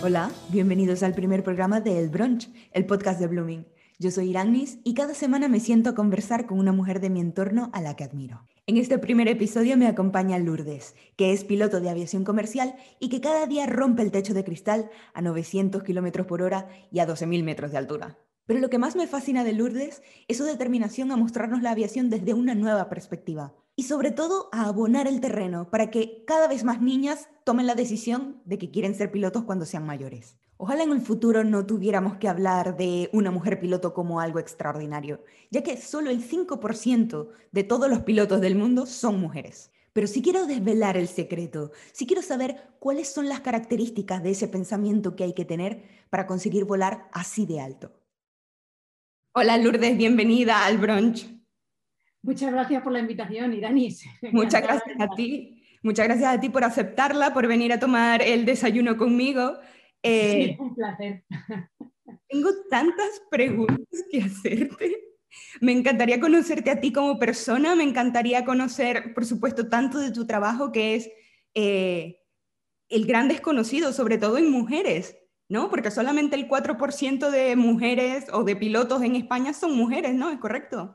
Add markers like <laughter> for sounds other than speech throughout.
Hola, bienvenidos al primer programa de El Brunch, el podcast de Blooming. Yo soy Iranis y cada semana me siento a conversar con una mujer de mi entorno a la que admiro. En este primer episodio me acompaña Lourdes, que es piloto de aviación comercial y que cada día rompe el techo de cristal a 900 km por hora y a 12.000 metros de altura. Pero lo que más me fascina de Lourdes es su determinación a mostrarnos la aviación desde una nueva perspectiva y sobre todo a abonar el terreno para que cada vez más niñas tomen la decisión de que quieren ser pilotos cuando sean mayores. Ojalá en el futuro no tuviéramos que hablar de una mujer piloto como algo extraordinario, ya que solo el 5% de todos los pilotos del mundo son mujeres. Pero si quiero desvelar el secreto, si quiero saber cuáles son las características de ese pensamiento que hay que tener para conseguir volar así de alto. Hola Lourdes, bienvenida al brunch. Muchas gracias por la invitación, Iranis. Muchas gracias a ti. Muchas gracias a ti por aceptarla, por venir a tomar el desayuno conmigo. Eh, un placer. Tengo tantas preguntas que hacerte. Me encantaría conocerte a ti como persona, me encantaría conocer, por supuesto, tanto de tu trabajo que es eh, el gran desconocido, sobre todo en mujeres, ¿no? Porque solamente el 4% de mujeres o de pilotos en España son mujeres, ¿no? ¿Es correcto?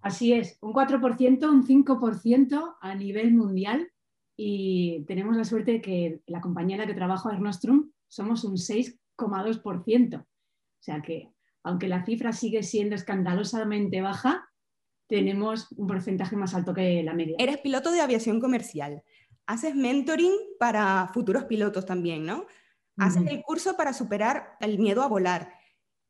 Así es, un 4%, un 5% a nivel mundial y tenemos la suerte de que la compañía en la que trabajo, Ernostrum, somos un 6,2%. O sea que, aunque la cifra sigue siendo escandalosamente baja, tenemos un porcentaje más alto que la media. Eres piloto de aviación comercial. Haces mentoring para futuros pilotos también, ¿no? Haces el curso para superar el miedo a volar.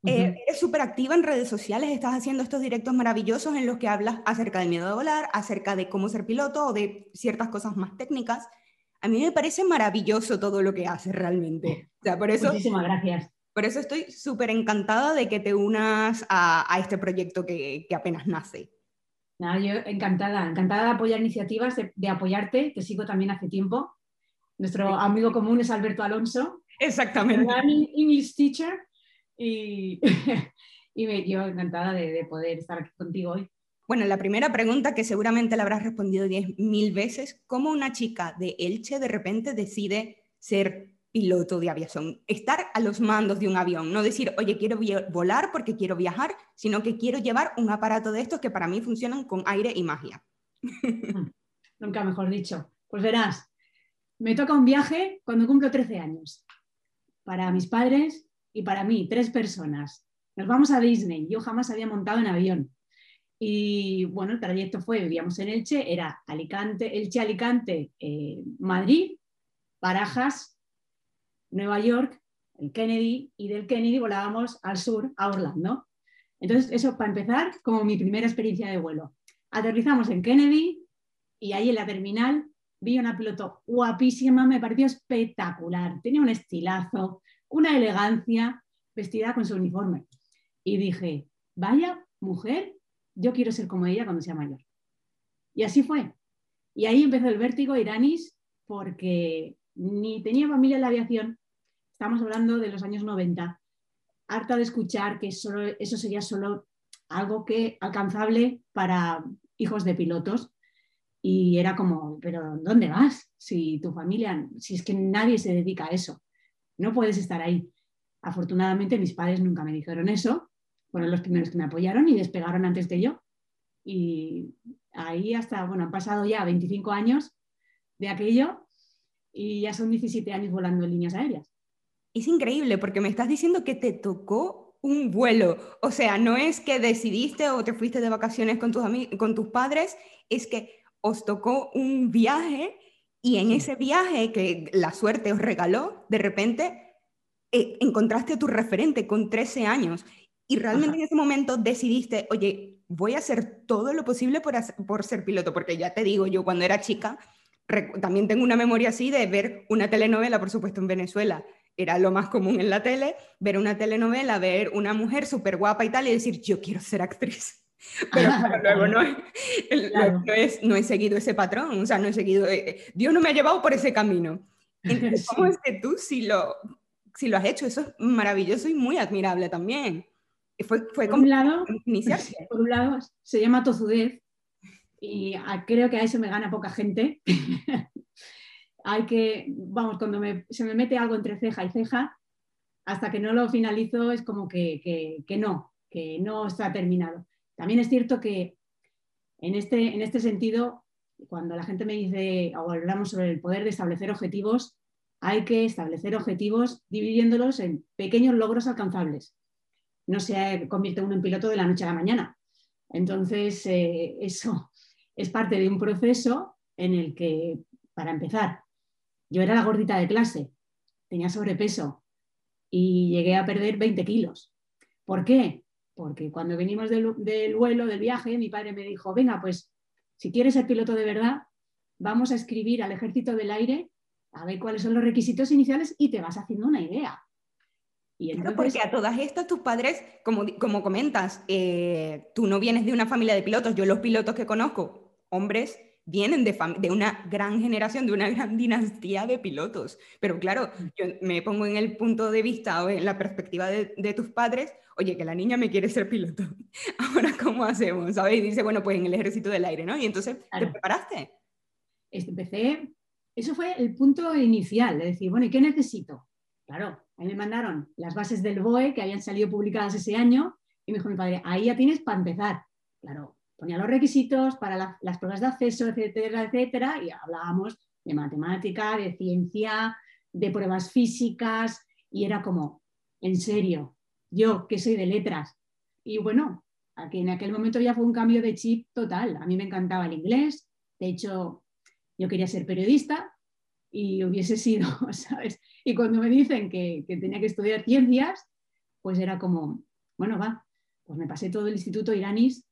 Eh, eres súper activa en redes sociales, estás haciendo estos directos maravillosos en los que hablas acerca del miedo a volar, acerca de cómo ser piloto o de ciertas cosas más técnicas. A mí me parece maravilloso todo lo que haces realmente. O sea, por eso, Muchísimas gracias. Por eso estoy súper encantada de que te unas a, a este proyecto que, que, apenas nace. Nada, yo encantada, encantada de apoyar iniciativas, de, de apoyarte, te sigo también hace tiempo. Nuestro amigo común es Alberto Alonso. Exactamente. English teacher y, <laughs> y me, yo encantada de, poder estar aquí contigo hoy. Bueno, la primera pregunta que seguramente la habrás respondido diez mil veces, ¿cómo una chica de Elche de repente decide ser piloto de aviación? Estar a los mandos de un avión, no decir, oye, quiero volar porque quiero viajar, sino que quiero llevar un aparato de estos que para mí funcionan con aire y magia. Nunca mejor dicho. Pues verás, me toca un viaje cuando cumplo 13 años. Para mis padres y para mí, tres personas. Nos vamos a Disney. Yo jamás había montado en avión. Y bueno, el trayecto fue, vivíamos en Elche, era Alicante, Elche, Alicante, eh, Madrid, Barajas, Nueva York, el Kennedy, y del Kennedy volábamos al sur, a Orlando. Entonces, eso para empezar, como mi primera experiencia de vuelo. Aterrizamos en Kennedy y ahí en la terminal vi una piloto guapísima, me pareció espectacular, tenía un estilazo, una elegancia, vestida con su uniforme. Y dije, vaya mujer, yo quiero ser como ella cuando sea mayor. Y así fue. Y ahí empezó el vértigo iranis porque ni tenía familia en la aviación, estamos hablando de los años 90, harta de escuchar que eso sería solo algo que alcanzable para hijos de pilotos. Y era como, pero ¿dónde vas? Si tu familia, si es que nadie se dedica a eso no puedes estar ahí. Afortunadamente mis padres nunca me dijeron eso, fueron los primeros que me apoyaron y despegaron antes de yo. Y ahí hasta, bueno, han pasado ya 25 años de aquello y ya son 17 años volando en líneas aéreas. Es increíble porque me estás diciendo que te tocó un vuelo. O sea, no es que decidiste o te fuiste de vacaciones con tus, con tus padres, es que os tocó un viaje y en ese viaje que la suerte os regaló, de repente eh, encontraste a tu referente con 13 años y realmente en ese momento decidiste, oye, voy a hacer todo lo posible por, por ser piloto, porque ya te digo, yo cuando era chica, también tengo una memoria así de ver una telenovela, por supuesto, en Venezuela. Era lo más común en la tele, ver una telenovela, ver una mujer súper guapa y tal, y decir, yo quiero ser actriz. <laughs> Pero luego no, no, es, no he seguido ese patrón, o sea, no he seguido, eh, Dios no me ha llevado por ese camino. Entonces, <laughs> ¿cómo es que tú si lo, si lo has hecho? Eso es maravilloso y muy admirable también. Fue, fue por, un lado, <laughs> por un lado, se llama tozudez y creo que a eso me gana poca gente. Hay que, vamos, cuando se me mete algo entre ceja y ceja, hasta que no lo finalizo es como que, no, que no está terminado. También es cierto que en este, en este sentido, cuando la gente me dice o hablamos sobre el poder de establecer objetivos, hay que establecer objetivos dividiéndolos en pequeños logros alcanzables. No se convierte uno en piloto de la noche a la mañana. Entonces, eh, eso es parte de un proceso en el que, para empezar, yo era la gordita de clase, tenía sobrepeso y llegué a perder 20 kilos. ¿Por qué? Porque cuando venimos del, vuelo, del viaje, mi padre me dijo, venga, pues si quieres ser piloto de verdad, vamos a escribir al ejército del aire a ver cuáles son los requisitos iniciales y te vas haciendo una idea. Y entonces... porque a todas estas tus padres, como, como comentas, eh, tú no vienes de una familia de pilotos, yo los pilotos que conozco, hombres, vienen de, de, una gran generación, de una gran <laughs> dinastía de pilotos. Pero claro, yo me pongo en el punto de vista o en la perspectiva de, de tus padres, oye, que la niña me quiere ser piloto. <laughs> Ahora, ¿cómo hacemos? ¿Sabes? Y dice, bueno, pues en el ejército del aire, ¿no? Y entonces, ¿te preparaste? Este, empecé, eso fue el punto inicial, de decir, bueno, ¿y qué necesito? Claro, ahí me mandaron las bases del BOE que habían salido publicadas ese año y me dijo mi padre, ahí ya tienes para empezar. Claro, ponía los requisitos para las pruebas de acceso, etcétera, etcétera, y hablábamos de matemática, de ciencia, de pruebas físicas, y era como, en serio, yo que soy de letras. Y bueno, aquí en aquel momento ya fue un cambio de chip total. A mí me encantaba el inglés, de hecho, yo quería ser periodista y hubiese sido, <laughs> ¿sabes? Y cuando me dicen que, tenía que estudiar ciencias, pues era como, bueno, va, pues me pasé todo el instituto iranis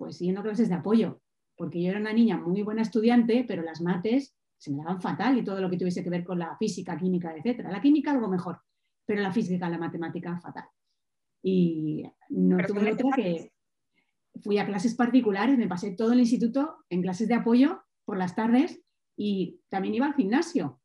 pues siguiendo clases de apoyo, porque yo era una niña muy buena estudiante, pero las mates se me daban fatal y todo lo que tuviese que ver con la física, química, etc. La química algo mejor, pero la física, la matemática fatal. Y no tuve otra que fui a clases particulares, me pasé todo el instituto en clases de apoyo por las tardes y también iba al gimnasio.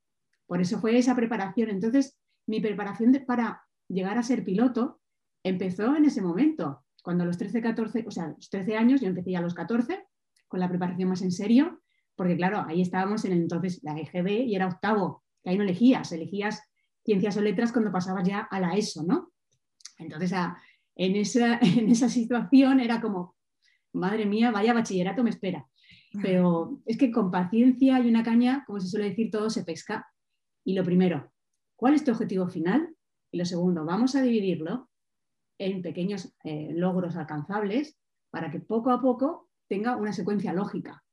Por eso fue esa preparación. Entonces, mi preparación para llegar a ser piloto empezó en ese momento cuando a los 13, 14, o sea, los 13 años, yo empecé ya a los 14 con la preparación más en serio, porque claro, ahí estábamos en el entonces la EGB y era octavo, que ahí no elegías, elegías ciencias o letras cuando pasabas ya a la ESO, ¿no? Entonces, en, esa, <laughs> en esa situación era como, madre mía, vaya bachillerato me espera. Pero es que con paciencia y una caña, como se suele decir, todo se pesca. Y lo primero, ¿cuál es tu objetivo final? Y lo segundo, vamos a dividirlo en pequeños eh, logros alcanzables para que poco a poco tenga una secuencia lógica.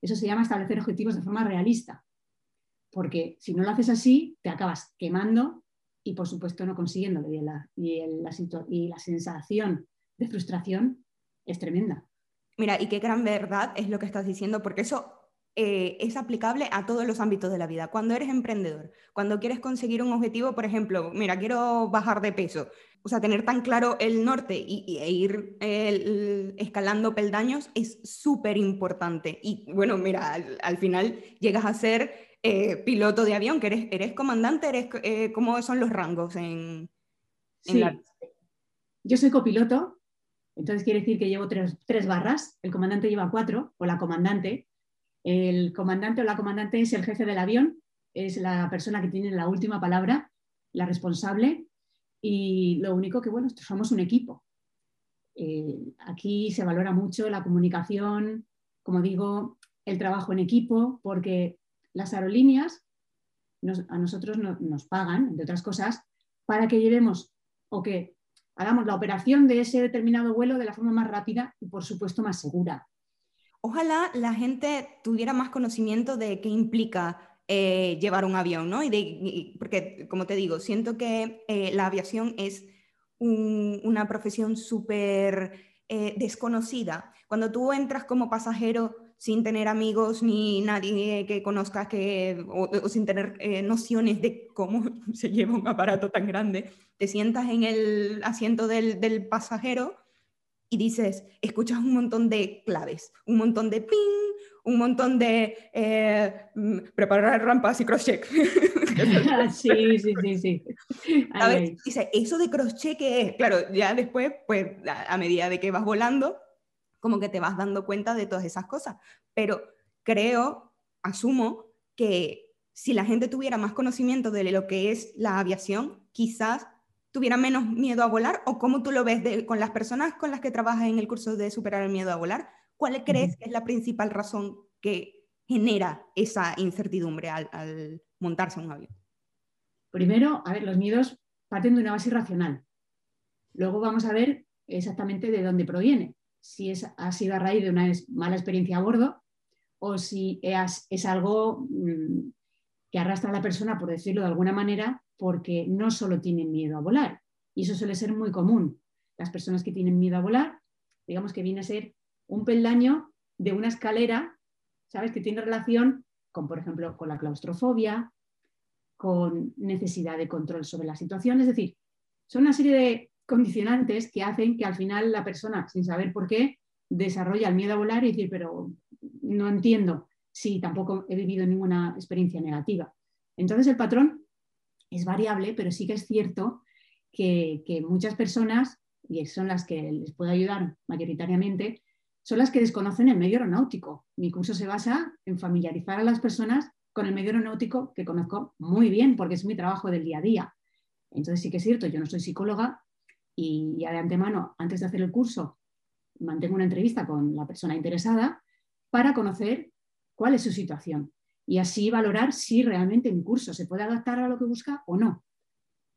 Eso se llama establecer objetivos de forma realista, porque si no lo haces así, te acabas quemando y por supuesto no consiguiéndolo. Y la, y la sensación de frustración es tremenda. Mira, y qué gran verdad es lo que estás diciendo, porque eso eh, es aplicable a todos los ámbitos de la vida. Cuando eres emprendedor, cuando quieres conseguir un objetivo, por ejemplo, mira, quiero bajar de peso, o sea, tener tan claro el norte y, e ir escalando peldaños es súper importante. Y bueno, mira, al, final llegas a ser eh, piloto de avión, que eres, eres comandante, eres, eh, ¿cómo son los rangos en, la... Yo soy copiloto, entonces quiere decir que llevo tres, tres barras, el comandante lleva cuatro, o la comandante. El comandante o la comandante es el jefe del avión, es la persona que tiene la última palabra, la responsable, y lo único que, bueno, somos un equipo. Eh, aquí se valora mucho la comunicación, como digo, el trabajo en equipo, porque las aerolíneas a nosotros nos pagan, entre otras cosas, para que llevemos o que hagamos la operación de ese determinado vuelo de la forma más rápida y, por supuesto, más segura. Ojalá la gente tuviera más conocimiento de qué implica eh, llevar un avión, ¿no? Y de, porque, como te digo, siento que eh, la aviación es una profesión súper eh, desconocida. Cuando tú entras como pasajero sin tener amigos ni nadie que conozcas que, o, sin tener nociones de cómo <laughs> se lleva un aparato tan grande, te sientas en el asiento del, del pasajero y dices, escuchas un montón de claves, un montón de ping, un montón de eh, mm, preparar rampas y crochet. <laughs> sí, sí, sí, sí. Dice, eso de crochet que es, claro, ya después, pues a, medida de que vas volando, como que te vas dando cuenta de todas esas cosas. Pero creo, asumo, que si la gente tuviera más conocimiento de lo que es la aviación, quizás tuviera menos miedo a volar o cómo tú lo ves con las personas con las que trabajas en el curso de superar el miedo a volar? ¿Cuál crees que es la principal razón que genera esa incertidumbre al, montarse un avión? Primero, a ver, los miedos parten de una base irracional. Luego vamos a ver exactamente de dónde proviene. Si es, ha sido a raíz de una mala experiencia a bordo o si es, es algo mm, que arrastra a la persona, por decirlo de alguna manera, porque no solo tienen miedo a volar. Y eso suele ser muy común. Las personas que tienen miedo a volar, digamos que viene a ser un peldaño de una escalera, ¿sabes? Que tiene relación con, por ejemplo, con la claustrofobia, con necesidad de control sobre la situación. Es decir, son una serie de condicionantes que hacen que al final la persona, sin saber por qué, desarrolla el miedo a volar y decir, pero no entiendo si tampoco he vivido ninguna experiencia negativa. Entonces el patrón es variable, pero sí que es cierto que, que muchas personas, y son las que les puedo ayudar mayoritariamente, son las que desconocen el medio aeronáutico. Mi curso se basa en familiarizar a las personas con el medio aeronáutico que conozco muy bien porque es mi trabajo del día a día. Entonces sí que es cierto, yo no soy psicóloga y ya de antemano, antes de hacer el curso, mantengo una entrevista con la persona interesada para conocer cuál es su situación y así valorar si realmente mi curso se puede adaptar a lo que busca o no.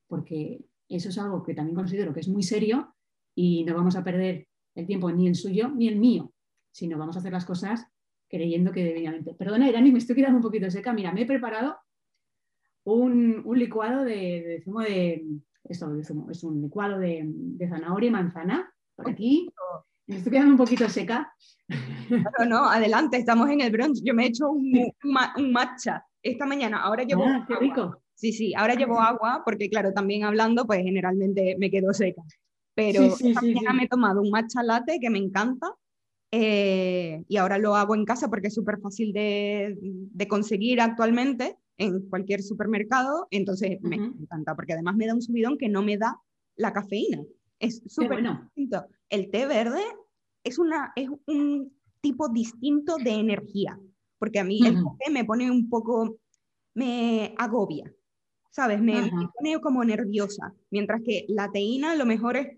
Porque eso es algo que también considero que es muy serio y no vamos a perder el tiempo ni el suyo ni el mío, sino vamos a hacer las cosas creyendo que debidamente. Perdona, Irani, me estoy quedando un poquito seca. Mira, me he preparado un, licuado de, zumo de. Esto de zumo, es un licuado de, zanahoria y manzana. Aquí. Me estoy quedando un poquito seca. No, no, adelante, estamos en el brunch. Yo me he hecho un, un, matcha esta mañana. Ahora llevo. Ah, qué rico. Sí, sí, ahora llevo agua porque, claro, también hablando, pues generalmente me quedo seca. Pero esta mañana me he tomado un matcha latte que me encanta eh, y ahora lo hago en casa porque es súper fácil de, de, conseguir actualmente en cualquier supermercado. Entonces me encanta porque además me da un subidón que no me da la cafeína. Es súper bueno. distinto. El té verde es, una, es un tipo distinto de energía, porque a mí el café me pone un poco, me agobia, ¿sabes? Me, pone como nerviosa, mientras que la teína a lo mejor es,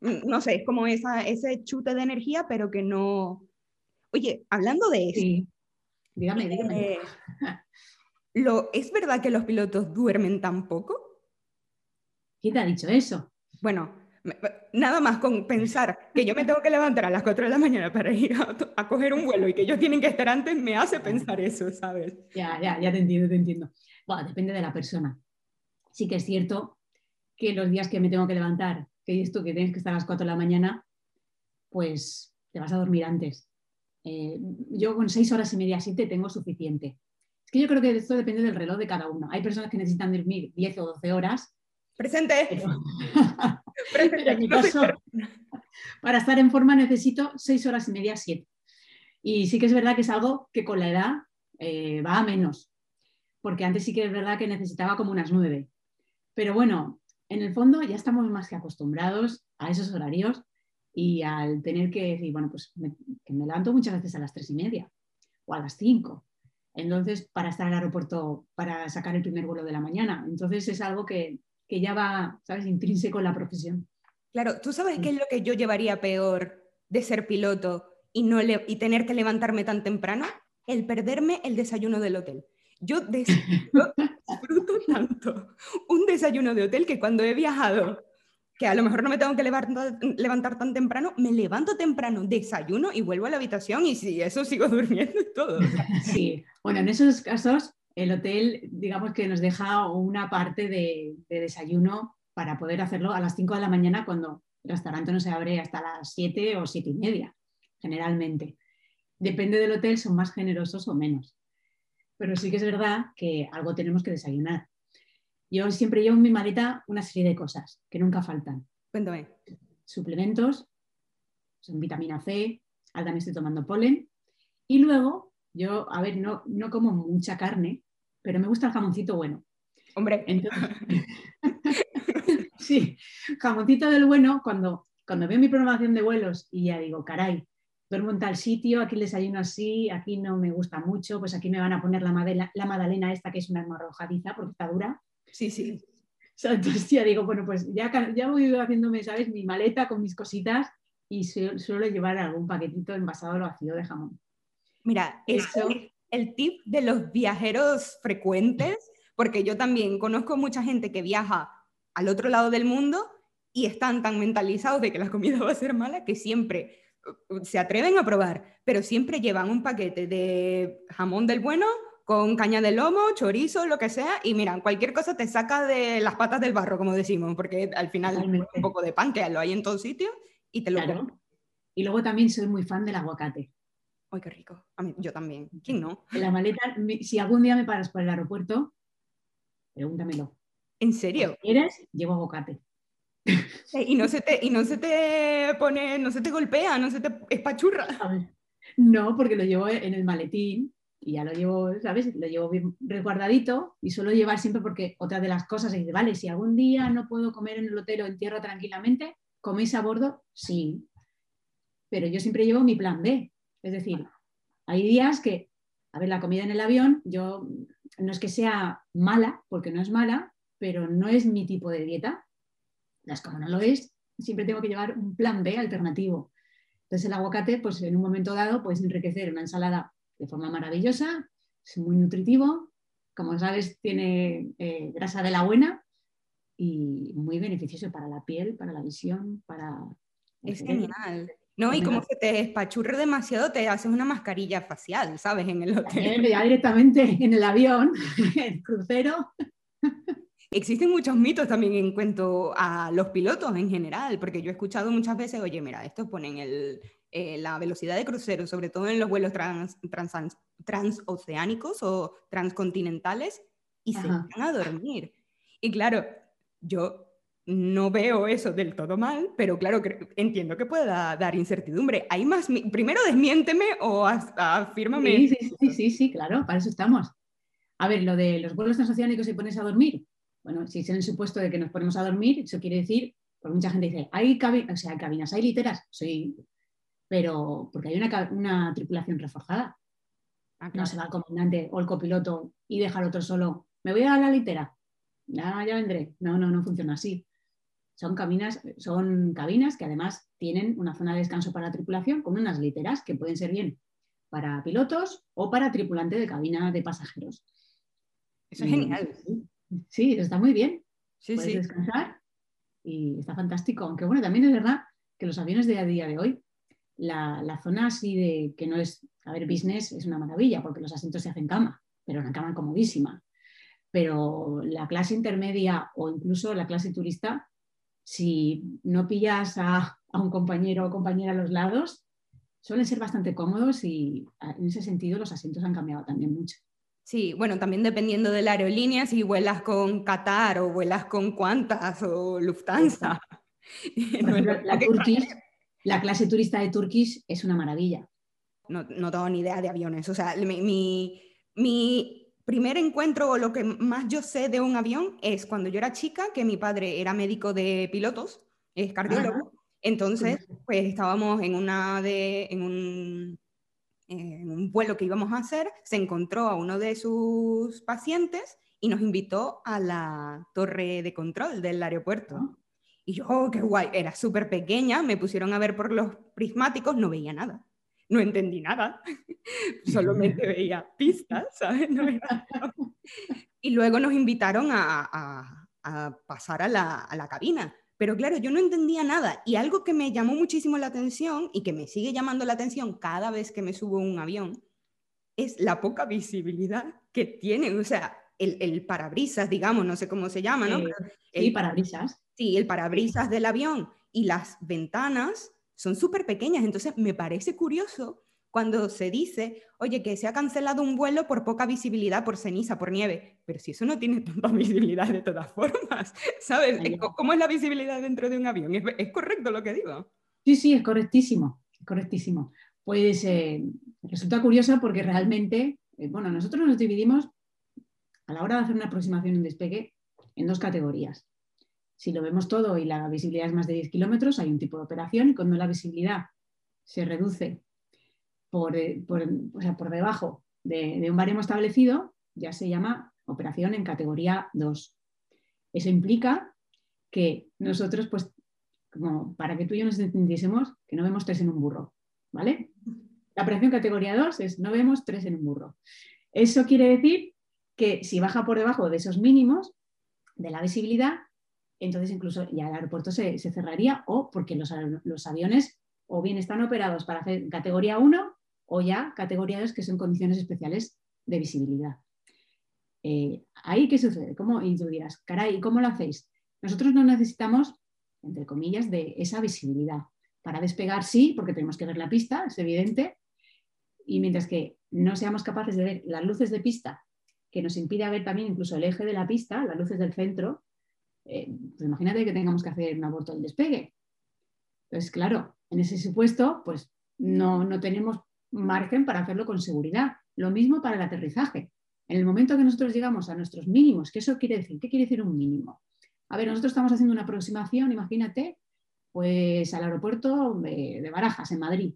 mm, no sé, es como esa, ese chute de energía, pero que no... Oye, hablando de eso... Dígame, dígame. Eh, <laughs> lo, ¿Es verdad que los pilotos duermen tan poco? ¿Quién te ha dicho eso? Bueno, Nada más con pensar que yo me tengo que levantar a las 4 de la mañana para ir a, coger un vuelo y que ellos tienen que estar antes, me hace pensar eso, ¿sabes? Ya, ya, ya te entiendo, te entiendo. Bueno, depende de la persona. Sí que es cierto que los días que me tengo que levantar, que dices tú que tienes que estar a las 4 de la mañana, pues te vas a dormir antes. Eh, yo con 6 horas y media, 7 tengo suficiente. Es que yo creo que esto depende del reloj de cada uno. Hay personas que necesitan dormir 10 o 12 horas. Presente. <laughs> <laughs> para estar en forma necesito seis horas y media, siete. Y sí que es verdad que es algo que con la edad eh, va a menos, porque antes sí que es verdad que necesitaba como unas nueve. Pero bueno, en el fondo ya estamos más que acostumbrados a esos horarios y al tener que decir, bueno, pues me, que me levanto muchas veces a las tres y media o a las cinco. Entonces, para estar al aeropuerto, para sacar el primer vuelo de la mañana. Entonces, es algo que, que ya va, ¿sabes?, intrínseco en la profesión. Claro, ¿tú sabes qué es lo que yo llevaría peor de ser piloto y, no y tener que levantarme tan temprano? El perderme el desayuno del hotel. <laughs> Yo, disfruto tanto un desayuno de hotel que cuando he viajado, que a lo mejor no me tengo que levantar, levantar tan temprano, me levanto temprano, desayuno y vuelvo a la habitación y si eso sigo durmiendo y todo. <laughs> Sí, bueno, en esos casos el hotel, digamos que nos deja una parte de, desayuno para poder hacerlo a las 5 de la mañana cuando el restaurante no se abre hasta las 7 o 7 y media, generalmente. Depende del hotel, son más generosos o menos. Pero sí que es verdad que algo tenemos que desayunar. Yo siempre llevo en mi maleta una serie de cosas que nunca faltan. Cuéntame. Suplementos, son vitamina C, ahora también estoy tomando polen. Y luego, yo, a ver, no, no como mucha carne, pero me gusta el jamoncito bueno. Hombre. <laughs> <laughs> sí, jamoncito del bueno, cuando, cuando veo mi programación de vuelos y ya digo, caray, duermo en tal sitio, aquí el desayuno así, aquí no me gusta mucho, pues aquí me van a poner la, la magdalena esta que es una arrojadiza porque está dura. Sí, sí. <laughs> sea, entonces ya digo, bueno, pues ya, ya voy haciéndome, ¿sabes? Mi maleta con mis cositas y suelo llevar algún paquetito envasado al vacío de jamón. Mira, eso es el tip de los viajeros frecuentes, porque yo también conozco mucha gente que viaja al otro lado del mundo y están tan mentalizados de que la comida <laughs> va a ser mala que siempre uh, se atreven a probar, pero siempre llevan un paquete de jamón del bueno con caña de lomo, chorizo, lo que sea, y mira, cualquier cosa te saca de las patas del barro, como decimos, porque al final un poco de pan que lo hay en todo sitio y te lo claro. Y luego también soy muy fan del aguacate. ¡Ay, qué rico! A mí, yo también. ¿Quién no? En la maleta, si algún día me paras por el aeropuerto, pregúntamelo. ¿En serio? Si quieres, llevo aguacate. Y no se te, y no se te pone, no se te golpea, no se te espachurra. No, porque lo llevo en el maletín y ya lo llevo, ¿sabes? Lo llevo bien resguardadito y suelo llevar siempre porque otra de las cosas es, vale, si algún día no puedo comer en el hotel o en tierra tranquilamente, ¿coméis a bordo? Sí. Pero yo siempre llevo mi plan B. Es decir, hay días que, a ver, la comida en el avión, yo no es que sea mala, porque no es mala, pero no es mi tipo de dieta. Las como no lo es, siempre tengo que llevar un plan B alternativo. Entonces el aguacate, pues en un momento dado, puedes enriquecer una ensalada de forma maravillosa, es muy nutritivo, como sabes, tiene eh, grasa de la buena y muy beneficioso para la piel, para la visión, para... Es genial. No, y como se te espachurre demasiado, te haces una mascarilla facial, ¿sabes? En el hotel. Ya directamente en el avión, <laughs> en el crucero. Existen muchos mitos también en cuanto a los pilotos en general, porque yo he escuchado muchas veces, oye, mira, estos ponen el, eh, la velocidad de crucero, sobre todo en los vuelos trans, transoceánicos o transcontinentales, y se van a dormir. Y claro, yo no veo eso del todo mal, pero claro, entiendo que pueda dar incertidumbre. Hay más, primero desmiénteme o afírmame. Sí, sí, sí, sí, claro, para eso estamos. A ver, lo de los vuelos transoceánicos y pones a dormir. Bueno, si es en el supuesto de que nos ponemos a dormir, eso quiere decir, porque mucha gente dice, hay cabinas, o sea, hay cabinas, hay literas. Sí, pero porque hay una, tripulación reforzada. Ah, no se va el comandante o el copiloto y deja al otro solo. Me voy a la litera. Ya, ya vendré. No, no, no funciona así. Son cabinas, son cabinas que además tienen una zona de descanso para la tripulación con unas literas que pueden ser bien para pilotos o para tripulante de cabina de pasajeros. Eso es genial. Sí, está muy bien. Sí, Puedes descansar y está fantástico. Aunque bueno, también es verdad que los aviones de a día de hoy la, zona así de que no es, a ver, business es una maravilla porque los asientos se hacen cama, pero una cama comodísima. Pero la clase intermedia o incluso la clase turista, si no pillas <laughs> a, un compañero o compañera a los lados, suelen ser bastante cómodos y en ese sentido los asientos han cambiado también mucho. Sí, bueno, también dependiendo de la aerolínea, si vuelas con Qatar o vuelas con Qantas o Lufthansa. <laughs> la, la clase turista de Turkish es una maravilla. No, no tengo ni idea de aviones. O sea, mi, mi, primer encuentro o lo que más yo sé de un avión es cuando yo era chica, que mi padre era médico de pilotos, es cardiólogo. Entonces, pues estábamos en, una de, en, un, en un vuelo que íbamos a hacer, se encontró a uno de sus pacientes y nos invitó a la torre de control del aeropuerto. Ah. Y yo, oh, qué guay, era súper pequeña, me pusieron a ver por los prismáticos, no veía nada, no entendí nada, <laughs> solamente <laughs> veía pistas, ¿sabes? <laughs> y luego nos invitaron a, a, pasar a la, a la cabina. Pero claro, yo no entendía nada. Y algo que me llamó muchísimo la atención y que me sigue llamando la atención cada vez que me subo a un avión es la poca visibilidad que tienen. O sea, el, el parabrisas, digamos, no sé cómo se llama, ¿no? el, parabrisas. Sí, el parabrisas del avión y las ventanas son súper pequeñas, entonces me parece curioso cuando se dice, oye, que se ha cancelado un vuelo por poca visibilidad, por ceniza, por nieve, pero si eso no tiene tanta <laughs> visibilidad de todas formas, <laughs> ¿sabes? ¿Cómo es la visibilidad dentro de un avión? ¿Es, correcto lo que digo? Sí, sí, es correctísimo, correctísimo. Pues eh, resulta curioso porque realmente, eh, bueno, nosotros nos dividimos a la hora de hacer una aproximación en despegue en dos categorías. Si lo vemos todo y la visibilidad es más de 10 kilómetros, hay un tipo de operación y cuando la visibilidad se reduce por, eh, por, debajo de, un baremo establecido, ya se llama operación en categoría 2. Eso implica que nosotros, pues, como para que tú y yo nos entendiésemos, que no vemos tres en un burro, ¿vale? La operación categoría 2 es no vemos tres en un burro. Eso quiere decir que si baja por debajo de esos mínimos de la visibilidad, entonces incluso ya el aeropuerto se, cerraría o porque los, aviones o bien están operados para hacer categoría 1 o ya categoría 2 que son condiciones especiales de visibilidad. Eh, ¿Ahí qué sucede? ¿Cómo? Y tú dirás, caray, ¿cómo lo hacéis? Nosotros no necesitamos, entre comillas, de esa visibilidad. Para despegar sí, porque tenemos que ver la pista, es evidente. Y mientras que no seamos capaces de ver las luces de pista, que nos impide ver también incluso el eje de la pista, las luces del centro, eh, pues imagínate que tengamos que hacer un aborto del despegue. Entonces, claro, en ese supuesto, pues no, no tenemos margen para hacerlo con seguridad. Lo mismo para el aterrizaje. En el momento que nosotros llegamos a nuestros mínimos, ¿qué eso quiere decir? ¿Qué quiere decir un mínimo? A ver, nosotros estamos haciendo una aproximación, imagínate, pues al aeropuerto de, Barajas, en Madrid.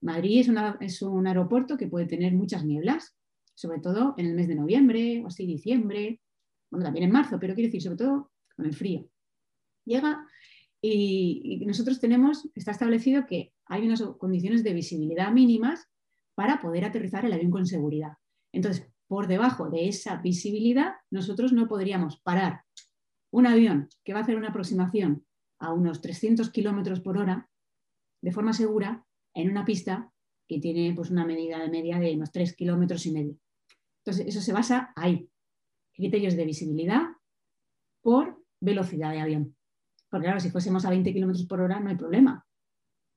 Madrid es, es, un aeropuerto que puede tener muchas nieblas, sobre todo en el mes de noviembre o así diciembre, bueno, también en marzo, pero quiero decir, sobre todo con el frío. Llega y, nosotros tenemos, está establecido que hay unas condiciones de visibilidad mínimas para poder aterrizar el avión con seguridad. Entonces, por debajo de esa visibilidad, nosotros no podríamos parar un avión que va a hacer una aproximación a unos 300 kilómetros por hora de forma segura en una pista que tiene pues, una medida de media de unos 3 kilómetros y medio. Entonces, eso se basa ahí. Criterios de visibilidad por velocidad de avión. Porque claro, si fuésemos a 20 kilómetros por hora no hay problema.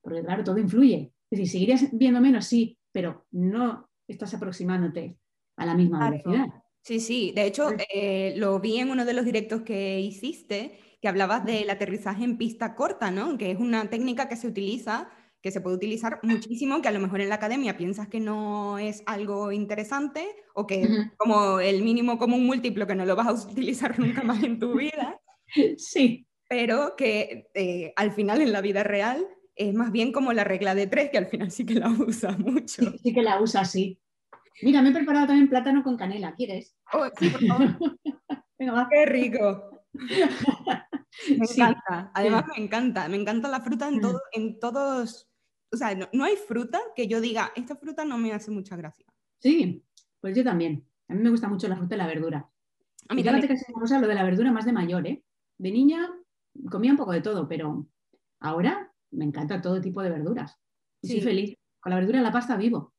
Porque claro, todo influye. Es decir, seguirías viendo menos, sí, pero no estás aproximándote a la misma velocidad. Sí, sí. De hecho, eh, lo vi en uno de los directos que hiciste, que hablabas del aterrizaje en pista corta, ¿no? Que es una técnica que se utiliza, que se puede utilizar muchísimo, que a lo mejor en la academia piensas que no es algo interesante o que como el mínimo común múltiplo que no lo vas a <laughs> utilizar nunca más en tu vida. <laughs> Sí. Pero que eh, al final en la vida real es más bien como la regla de tres, que al final sí que la <laughs> usa mucho. Sí, que la usa, sí. Mira, me he preparado también plátano con canela, ¿quieres? Oh, sí, por favor. <laughs> Venga, Qué rico. Me encanta, además me encanta, me encanta la fruta en, todo, en todos, o sea, no, hay fruta que yo diga, esta fruta no me hace mucha gracia. Sí, pues yo también. A mí me gusta mucho la fruta y la verdura. A mí también. que lo de la verdura más de mayor, ¿eh? De niña comía un poco de todo, pero ahora me encanta todo tipo de verduras. Y soy feliz. Con la verdura y la pasta vivo.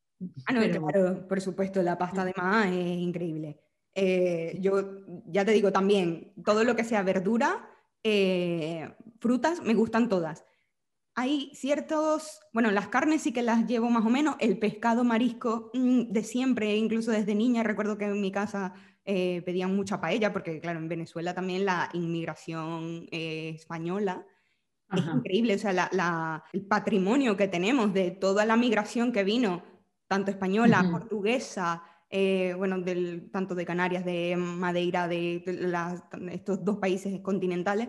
Ah, no, claro, por supuesto, la pasta de más es increíble. Eh, yo ya te digo también, todo lo que sea verdura, eh, frutas, me gustan todas. Hay ciertos, bueno, las carnes sí que las llevo más o menos, el pescado, marisco, mm, de siempre, incluso desde niña, recuerdo que en mi casa eh, pedían mucha paella, porque claro, en Venezuela también la inmigración española es increíble, o sea, el patrimonio que tenemos de toda la migración que vino, tanto española, portuguesa, eh, bueno, del, tanto de Canarias, de Madeira, de, estos dos países continentales,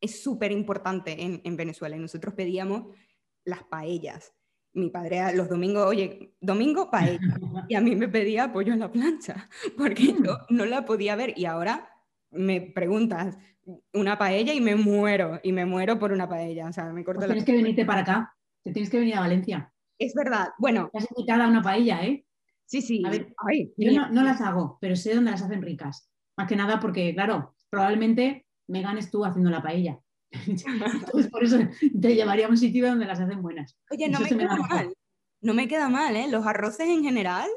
es súper importante en, en, Venezuela. Y nosotros pedíamos las paellas. Mi padre los domingos, oye, domingo paella. <laughs> Y a mí me pedía pollo en la plancha, <laughs> porque yo mm. no la podía ver. Y ahora me preguntas una paella y me muero, y me muero por una paella. O sea, me corto pues Tienes que venirte para acá, te tienes que venir a Valencia. Es verdad, bueno. Te has invitado a una paella, ¿eh? Sí, sí. yo no, las hago, pero sé dónde las hacen ricas. Más que nada porque, claro, probablemente me ganes tú haciendo la paella. Por eso te llevaría a un sitio donde las hacen buenas. Oye, no me queda mal. No me queda mal, ¿eh? Los arroces en general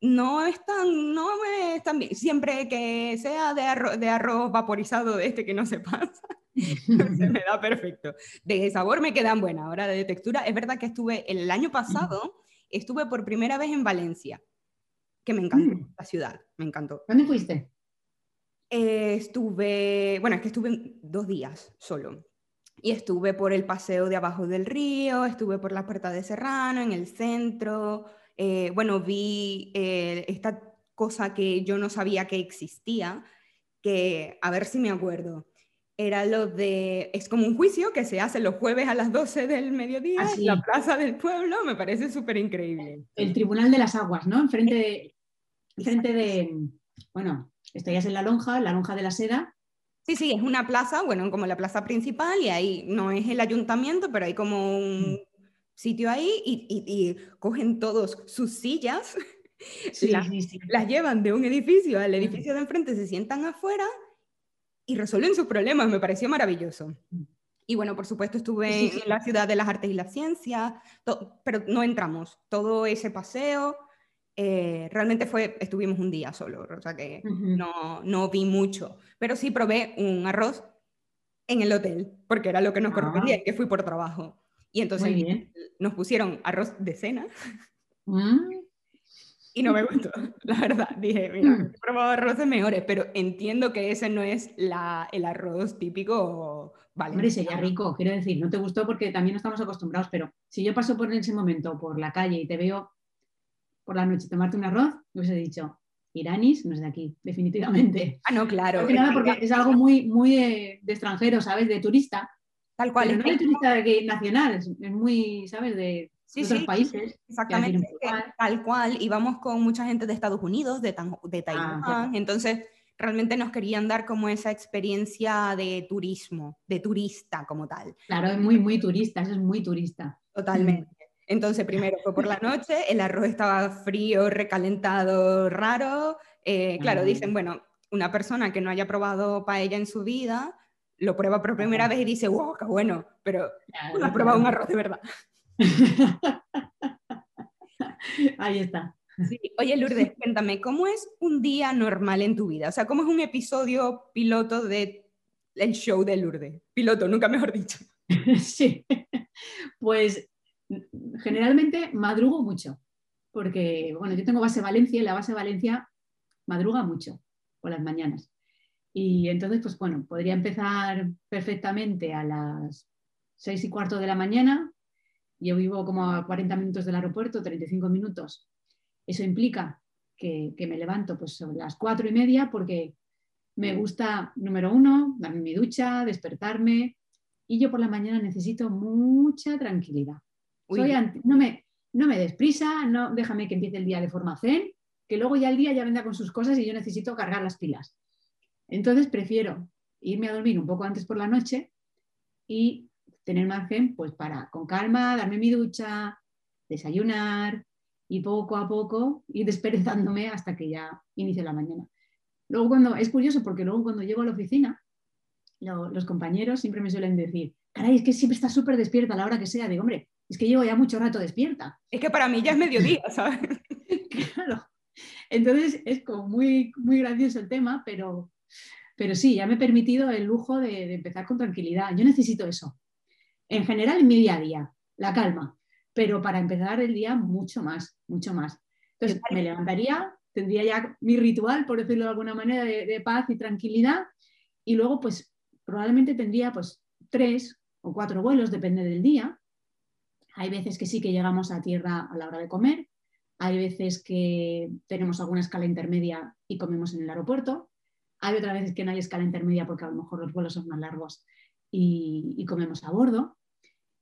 no están, no me están bien. Siempre que sea de arroz, de arroz vaporizado de este que no se pasa, <laughs> se me da perfecto. De sabor me quedan buenas. Ahora de textura, es verdad que estuve el año pasado estuve por primera vez en Valencia, que me encantó, mm. la ciudad, me encantó. ¿Dónde fuiste? Eh, estuve, bueno, es que estuve dos días solo. Y estuve por el paseo de abajo del río, estuve por la puerta de Serrano, en el centro. Eh, bueno, vi eh, esta cosa que yo no sabía que existía, que a ver si me acuerdo era lo de, es como un juicio que se hace los jueves a las 12 del mediodía en la Plaza del Pueblo, me parece súper increíble. El Tribunal de las Aguas, ¿no? Enfrente de, enfrente de, bueno, esto ya es en la lonja, la lonja de la seda, Sí, sí, es una plaza, bueno, como la plaza principal y ahí no es el ayuntamiento, pero hay como un mm. sitio ahí y, cogen todos sus sillas, <laughs> las, llevan de un edificio al edificio de enfrente, se sientan afuera y resuelven sus problemas. Me pareció maravilloso. Mm. Y bueno, por supuesto estuve en la ciudad de las artes y las ciencias, pero no entramos. Todo ese paseo, eh, realmente fue, estuvimos un día solo, o sea que no, no vi mucho, pero sí probé un arroz en el hotel, porque era lo que nos ah. correspondía, que fui por trabajo. Y entonces nos pusieron arroz de cena. Mm. Y no me gustó, <laughs> la verdad. Dije, mira, mm. he probado arroces mejores, pero entiendo que ese no es la, el arroz típico. Vale. Hombre, sería rico, quiero decir, no te gustó porque también no estamos acostumbrados, pero si yo paso por ese momento por la calle y te veo por la noche tomarte un arroz, os he dicho, iranis no es de aquí, definitivamente. Ah, no, claro. Porque, nada, porque es algo muy, muy de, extranjero, ¿sabes? De turista. Tal cual. Pero no de turista nacional, es, muy, ¿sabes? De otros países. Exactamente. tal cual. Íbamos con mucha gente de Estados Unidos, de, de ah, Taiwán. entonces, realmente nos querían dar como esa experiencia de turismo, de turista como tal. Claro, es muy, muy turista, eso es muy turista. Totalmente. Entonces, primero fue por la noche, el arroz estaba frío, recalentado, raro. Eh, claro, dicen, bueno, una persona que no haya probado paella en su vida, lo prueba por primera vez y dice, wow, qué bueno, pero no ha probado un arroz de verdad. <laughs> Ahí está. Oye, Lourdes, cuéntame, ¿cómo es un día normal en tu vida? O sea, ¿cómo es un episodio piloto de el show de Lourdes? Piloto, nunca mejor dicho. <laughs> Sí, pues generalmente madrugo mucho, porque bueno, yo tengo base Valencia y la base Valencia madruga mucho por las mañanas. Y entonces, pues bueno, podría empezar perfectamente a las seis y cuarto de la mañana. Yo vivo como a 40 minutos del aeropuerto, 35 minutos. Eso implica que, me levanto pues sobre las cuatro y media porque me gusta, número uno, darme mi ducha, despertarme. Y yo por la mañana necesito mucha tranquilidad no, me, no me des prisa, no, déjame que empiece el día de forma zen, que luego ya el día ya venga con sus cosas y yo necesito cargar las pilas. Entonces prefiero irme a dormir un poco antes por la noche y tener margen pues para con calma darme mi ducha, desayunar y poco a poco ir <laughs> desperezándome hasta que ya inicie la mañana. Luego cuando, es curioso porque luego cuando llego a la oficina, los compañeros siempre me suelen decir, caray, es que siempre estás súper despierta a la hora que sea. Digo, hombre, es que llevo ya mucho rato despierta. Es que para mí ya es mediodía, <laughs> ¿sabes? claro. Entonces es como muy, muy gracioso el tema, pero, pero sí, ya me he permitido el lujo de, empezar con tranquilidad. Yo necesito eso. En general, en mi día a día, la calma, pero para empezar el día mucho más, mucho más. Entonces me levantaría, tendría ya mi ritual, por decirlo de alguna manera, de, de paz y tranquilidad, y luego pues probablemente tendría pues tres o cuatro vuelos, depende del día, hay veces que sí que llegamos a tierra a la hora de comer, hay veces que tenemos alguna escala intermedia y comemos en el aeropuerto, hay otras veces que no hay escala intermedia porque a lo mejor los vuelos son más largos y, comemos a bordo.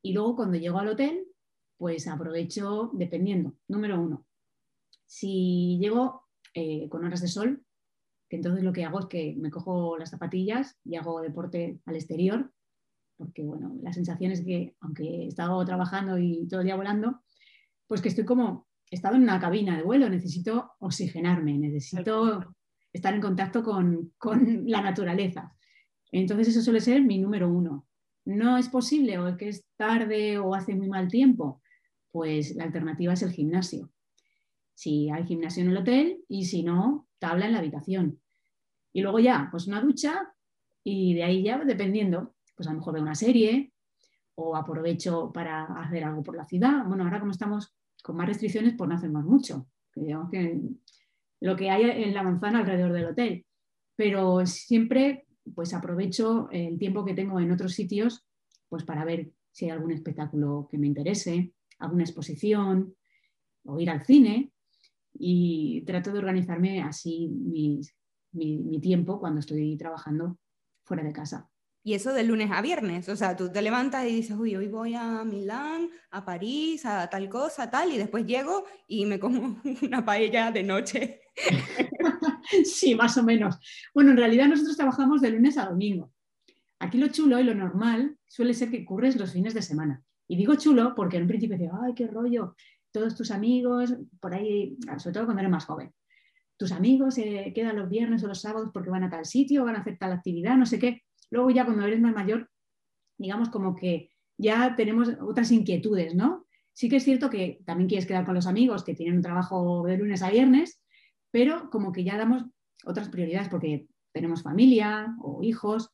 Y luego cuando llego al hotel, pues aprovecho dependiendo. Número uno, si llego eh, con horas de sol, que entonces lo que hago es que me cojo las zapatillas y hago deporte al exterior porque bueno, la sensación es que, aunque he estado trabajando y todo el día volando, pues que estoy como, he estado en una cabina de vuelo, necesito oxigenarme, necesito estar en contacto con, con la naturaleza. Entonces eso suele ser mi número uno. No es posible o es que es tarde o hace muy mal tiempo, pues la alternativa es el gimnasio. Si hay gimnasio en el hotel y si no, tabla en la habitación. Y luego ya, pues una ducha y de ahí ya, dependiendo, pues a lo mejor veo una serie o aprovecho para hacer algo por la ciudad. Bueno, ahora como estamos con más restricciones, pues no hacemos mucho. Que lo que hay en la manzana alrededor del hotel. Pero siempre pues aprovecho el tiempo que tengo en otros sitios pues para ver si hay algún espectáculo que me interese, alguna exposición o ir al cine y trato de organizarme así mi tiempo cuando estoy trabajando fuera de casa. Y eso de lunes a viernes, o sea, tú te levantas y dices, uy, hoy voy a Milán, a París, a tal cosa, tal, y después llego y me como <laughs> una paella de noche. <laughs> sí, más o menos. Bueno, en realidad nosotros trabajamos de lunes a domingo. Aquí lo chulo y lo normal suele ser que curres los fines de semana. Y digo chulo porque en principio decía, ay, qué rollo, todos tus amigos, por ahí, sobre todo cuando eres más joven, tus amigos se quedan los viernes o los sábados porque van a tal sitio, van a hacer tal actividad, no sé qué. Luego ya cuando eres más mayor, digamos como que ya tenemos otras inquietudes, ¿no? Sí que es cierto que también quieres quedar con los amigos que tienen un trabajo de lunes a viernes, pero como que ya damos otras prioridades porque tenemos familia o hijos,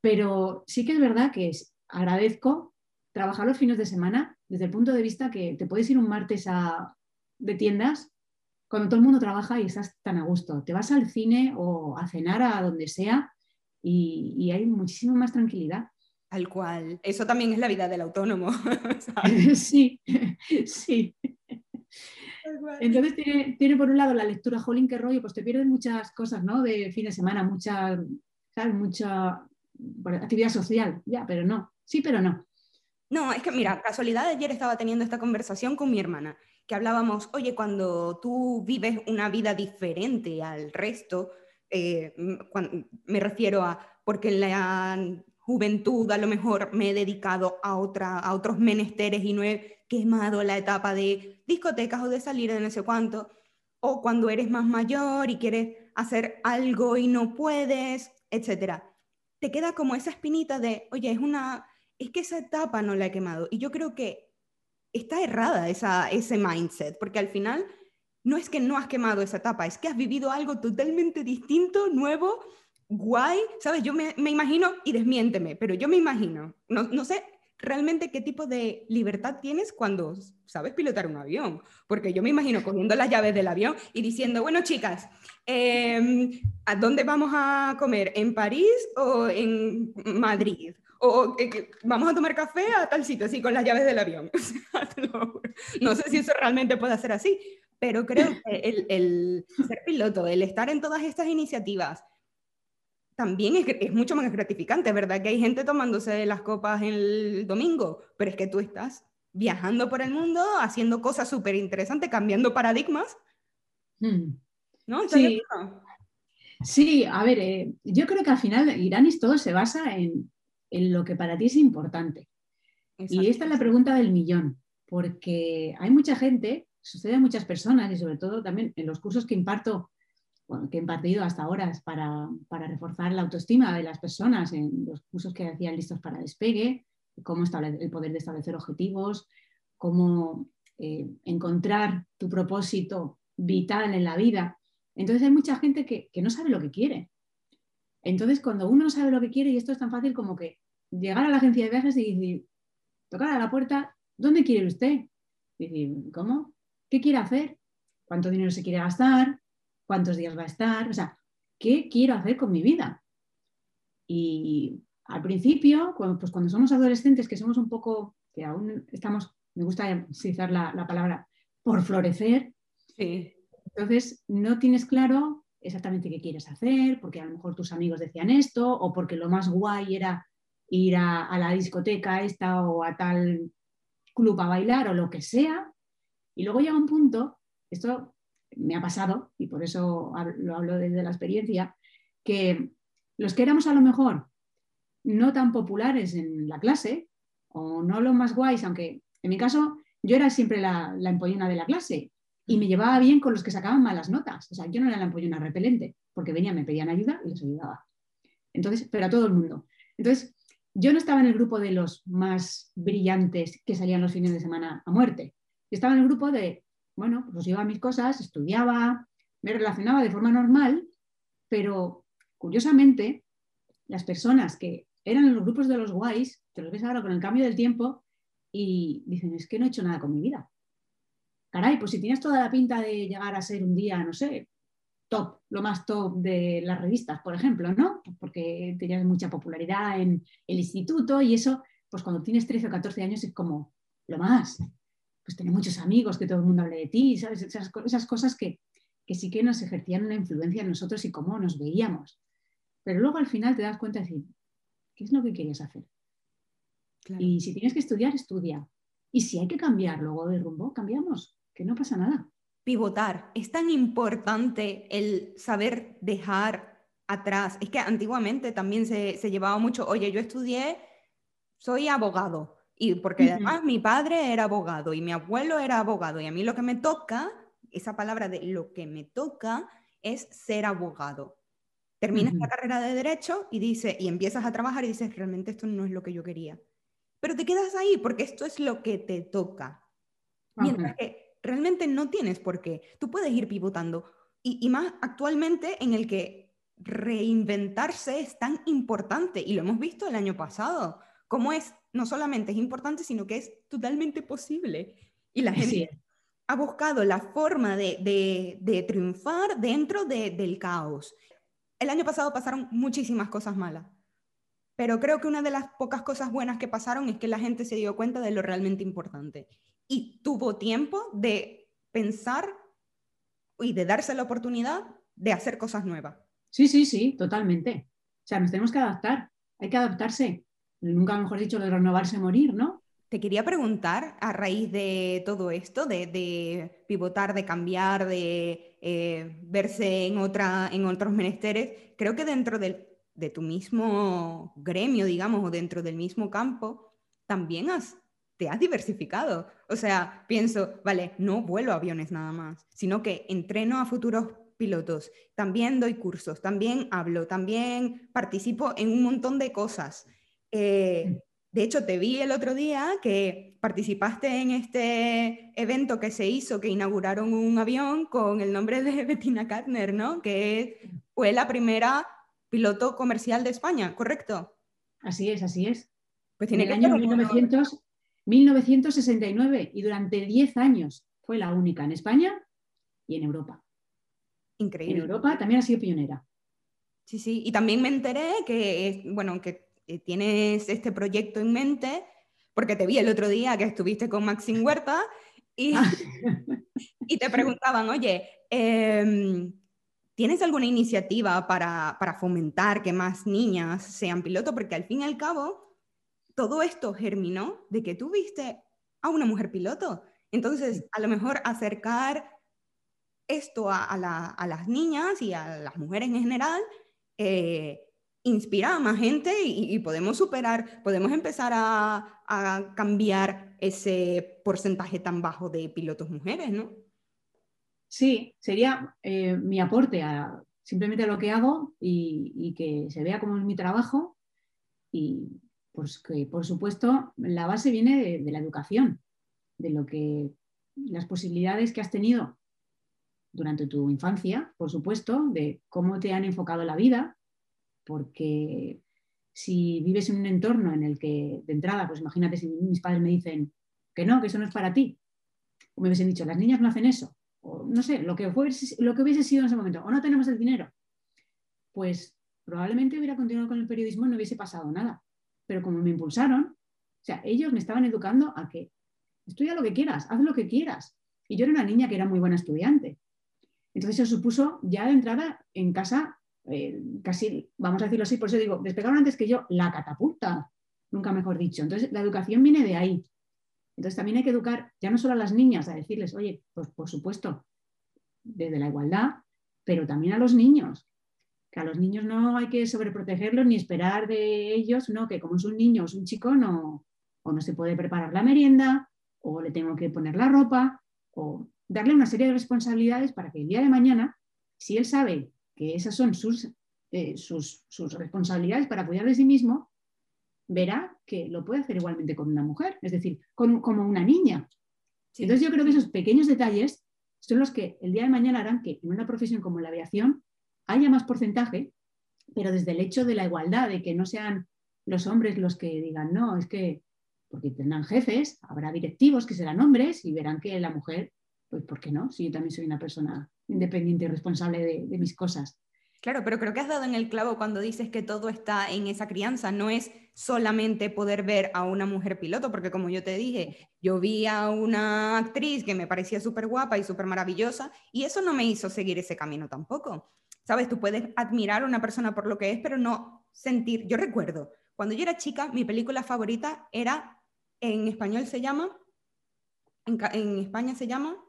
pero sí que es verdad que agradezco trabajar los fines de semana desde el punto de vista que te puedes ir un martes a, de tiendas cuando todo el mundo trabaja y estás tan a gusto. Te vas al cine o a cenar a donde sea y, hay muchísima más tranquilidad. Al cual. Eso también es la vida del autónomo. <laughs> sí, <laughs> sí. Entonces tiene, por un lado la lectura, jolín, qué rollo, pues te pierdes muchas cosas, ¿no? De fin de semana, mucha, ¿sabes? Mucha actividad social, ya, pero no. Sí, pero no. No, es que mira, casualidad, ayer estaba teniendo esta conversación con mi hermana, que hablábamos, oye, cuando tú vives una vida diferente al resto, eh, me refiero a, porque en la juventud a lo mejor me he dedicado a, otros menesteres y no he quemado la etapa de discotecas o de salir de no sé cuánto, o cuando eres más mayor y quieres hacer algo y no puedes, etcétera. Te queda como esa espinita de, oye, es una, es que esa etapa no la he quemado. Y yo creo que está errada esa, ese mindset, porque al final no es que no has quemado esa etapa, es que has vivido algo totalmente distinto, nuevo, guay, ¿sabes? Yo me, imagino, y desmiénteme, pero yo me imagino, no, no, sé realmente qué tipo de libertad tienes cuando sabes pilotar un avión, porque yo me imagino cogiendo las llaves del avión y diciendo, bueno, chicas, em, ¿a dónde vamos a comer? ¿En París o en Madrid? o vamos a tomar café a tal sitio, así con las llaves del avión. <laughs> no sé si eso realmente puede ser así, pero creo que el, ser piloto, el estar en todas estas iniciativas, también es, mucho más gratificante, ¿verdad? Que hay gente tomándose las copas el domingo, pero es que tú estás viajando por el mundo, haciendo cosas súper interesantes, cambiando paradigmas. Hmm. ¿No? Sí. sí. a ver, eh, yo creo que al final Iranis todo se basa en, en lo que para ti es importante. Y esta es la pregunta del millón, porque hay mucha gente sucede a muchas personas y sobre todo también en los cursos que imparto, que he impartido hasta ahora para, para, reforzar la autoestima de las personas, en los cursos que hacían listos para despegue, cómo el poder de establecer objetivos, cómo eh, encontrar tu propósito vital en la vida. Entonces hay mucha gente que, que no sabe lo que quiere. Entonces cuando uno no sabe lo que quiere, y esto es tan fácil como que llegar a la agencia de viajes y decir, tocar a la puerta, ¿dónde quiere usted? Y ¿cómo? ¿Qué quiere hacer? ¿Cuánto dinero se quiere gastar? ¿Cuántos días va a estar? O sea, ¿qué quiero hacer con mi vida? Y al principio, cuando, pues cuando somos adolescentes, que somos un poco, que aún estamos, me gusta utilizar la, la palabra, por florecer, entonces no tienes claro exactamente qué quieres hacer, porque a lo mejor tus amigos decían esto, o porque lo más guay era ir a, a la discoteca esta o a tal club a bailar o lo que sea, y luego llega un punto, esto me ha pasado y por eso lo hablo desde la experiencia, que los que éramos a lo mejor no tan populares en la clase o no los más guays, aunque en mi caso yo era siempre la, la empollona de la clase y me llevaba bien con los que sacaban malas notas. O sea, yo no era la empollona repelente porque venían, me pedían ayuda y les ayudaba. Entonces, pero a todo el mundo. Entonces, yo no estaba en el grupo de los más brillantes que salían los fines de semana a muerte estaba en el grupo de, bueno, pues iba a mis cosas, estudiaba, me relacionaba de forma normal, pero curiosamente, las personas que eran en los grupos de los guays, te los ves ahora con el cambio del tiempo y dicen, es que no he hecho nada con mi vida. Caray, pues si tienes toda la pinta de llegar a ser un día, no sé, top, lo más top de las revistas, por ejemplo, ¿no? Porque tenías mucha popularidad en el instituto y eso, pues cuando tienes 13 o 14 años es como lo más pues tener muchos amigos, que todo el mundo hable de ti, ¿sabes? Esas, esas cosas que, que, sí que nos ejercían una influencia en nosotros y cómo nos veíamos. Pero luego al final te das cuenta de decir, ¿Qué es lo que quieres hacer? Y si tienes que estudiar, estudia. Y si hay que cambiar luego de rumbo, cambiamos, que no pasa nada. Pivotar. Es tan importante el saber dejar atrás. Es que antiguamente también se, se llevaba mucho, oye, yo estudié, soy abogado. Y porque además mi padre era abogado y mi abuelo era abogado. Y a mí lo que me toca, esa palabra de lo que me toca, es ser abogado. Terminas la carrera de derecho y dice y empiezas a trabajar y dices, realmente esto no es lo que yo quería. Pero te quedas ahí porque esto es lo que te toca. Mientras que realmente no tienes por qué. Tú puedes ir pivotando. Y, y más actualmente en el que reinventarse es tan importante. Y lo hemos visto el año pasado. Cómo es, no solamente es importante, sino que es totalmente posible. Y la gente ha buscado la forma de, de, triunfar dentro del caos. El año pasado pasaron muchísimas cosas malas, pero creo que una de las pocas cosas buenas que pasaron es que la gente se dio cuenta de lo realmente importante y tuvo tiempo de pensar y de darse la oportunidad de hacer cosas nuevas. Sí, sí, sí, totalmente. O sea, nos tenemos que adaptar, hay que adaptarse. Nunca mejor dicho de renovarse morir, ¿no? Te quería preguntar, a raíz de todo esto, de, pivotar, de cambiar, de eh, verse en, otra, en otros menesteres, creo que dentro de tu mismo gremio, digamos, o dentro del mismo campo, también has, te has diversificado. O sea, pienso, vale, no vuelo aviones nada más, sino que entreno a futuros pilotos, también doy cursos, también hablo, también participo en un montón de cosas. Eh, de hecho, te vi el otro día que participaste en este evento que se hizo, que inauguraron un avión con el nombre de <laughs> Bettina Katner, ¿no? Que fue la primera piloto comercial de España, ¿correcto? Así es, así es. Pues tiene en el año 1900, 1969 y durante 10 años fue la única en España y en Europa. Increíble. En Europa también ha sido pionera. Sí, sí, y también me enteré que, bueno, que eh, tienes este proyecto en mente, porque te vi el otro día que estuviste con Maxine Huerta y, ah. y te preguntaban, oye, em, ¿tienes alguna iniciativa para, para fomentar que más niñas sean pilotos? Porque al fin y al cabo, todo esto germinó de que tú viste a una mujer piloto. Entonces, a lo mejor acercar esto a, a, las niñas y a las mujeres en general eh, inspira a más gente y, podemos superar, podemos empezar a, cambiar ese porcentaje tan bajo de pilotos mujeres, ¿no? Sí, sería eh, mi aporte a simplemente a lo que hago y, que se vea como es mi trabajo y pues que por supuesto la base viene de, de la educación, de lo que las posibilidades que has tenido durante tu infancia, por supuesto, de cómo te han enfocado la vida, porque si vives en un entorno en el que de entrada, pues imagínate si mis padres me dicen que no, que eso no es para ti, o me hubiesen dicho, las niñas no hacen eso, o no sé, lo que, lo que hubiese sido en ese momento, o no tenemos el dinero, pues probablemente hubiera continuado con el periodismo y no hubiese pasado nada. Pero como me impulsaron, o sea, ellos me estaban educando a que estudia lo que quieras, haz lo que quieras. Y yo era una niña que era muy buena estudiante. Entonces eso supuso ya de entrada en casa eh, casi, vamos a decirlo así, por eso digo, despegaron antes que yo la catapulta, nunca mejor dicho. Entonces, la educación viene de ahí. Entonces, también hay que educar ya no solo a las niñas, a decirles, oye, pues por supuesto, desde la igualdad, pero también a los niños, que a los niños no hay que sobreprotegerlos ni esperar de ellos, no, que como es un niño o es un chico, no, o no se puede preparar la merienda, o le tengo que poner la ropa, o darle una serie de responsabilidades para que el día de mañana, si él sabe que esas son eh, sus, sus, responsabilidades para cuidar de sí mismo, verá que lo puede hacer igualmente con una mujer, es decir, con, como una niña. Entonces yo creo que esos pequeños detalles son los que el día de mañana harán que en una profesión como la aviación haya más porcentaje, pero desde el hecho de la igualdad, de que no sean los hombres los que digan, no, es que, porque tendrán jefes, habrá directivos que serán hombres y verán que la mujer, pues, ¿por qué no? Si yo también soy una persona independiente y responsable de, mis cosas. Claro, pero creo que has dado en el clavo cuando dices que todo está en esa crianza. No es solamente poder ver a una mujer piloto, porque como yo te dije, yo vi a una actriz que me parecía súper guapa y súper maravillosa, y eso no me hizo seguir ese camino tampoco. Sabes, tú puedes admirar a una persona por lo que es, pero no sentir. Yo recuerdo cuando yo era chica, mi película favorita era, en español se llama, en, España se llama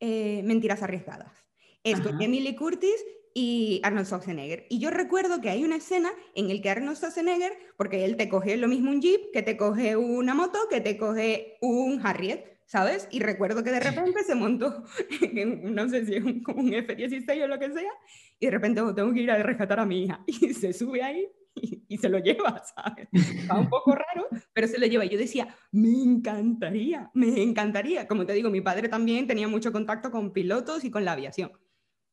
eh, Mentiras Arriesgadas. Es con Emily Curtis y Arnold Schwarzenegger. Y yo recuerdo que hay una escena en el que Arnold Schwarzenegger, porque él te coge lo mismo un jeep, que te coge una moto, que te coge un Harriet, ¿sabes? Y recuerdo que de repente se montó, <laughs> en, no sé si es un, como un F-16 o lo que sea, y de repente oh, tengo que ir a rescatar a mi hija. <laughs> Y se sube ahí y, se lo lleva, <laughs> ¿sabes? Está un poco raro, pero se lo lleva. Y yo decía, me encantaría, me encantaría. Como te digo, mi padre también tenía mucho contacto con pilotos y con la aviación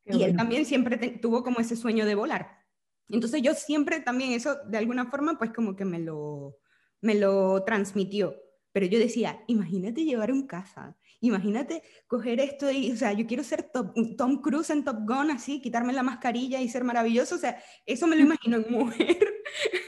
y él también siempre tuvo como ese sueño de volar. Entonces yo siempre también eso, de alguna forma, pues como que me lo, me lo transmitió. Pero yo decía, imagínate llevar un caza, imagínate coger esto y, o sea, yo quiero ser Tom Cruise en Top Gun, así, quitarme la mascarilla y ser maravilloso. O sea, eso me lo imagino en mujer.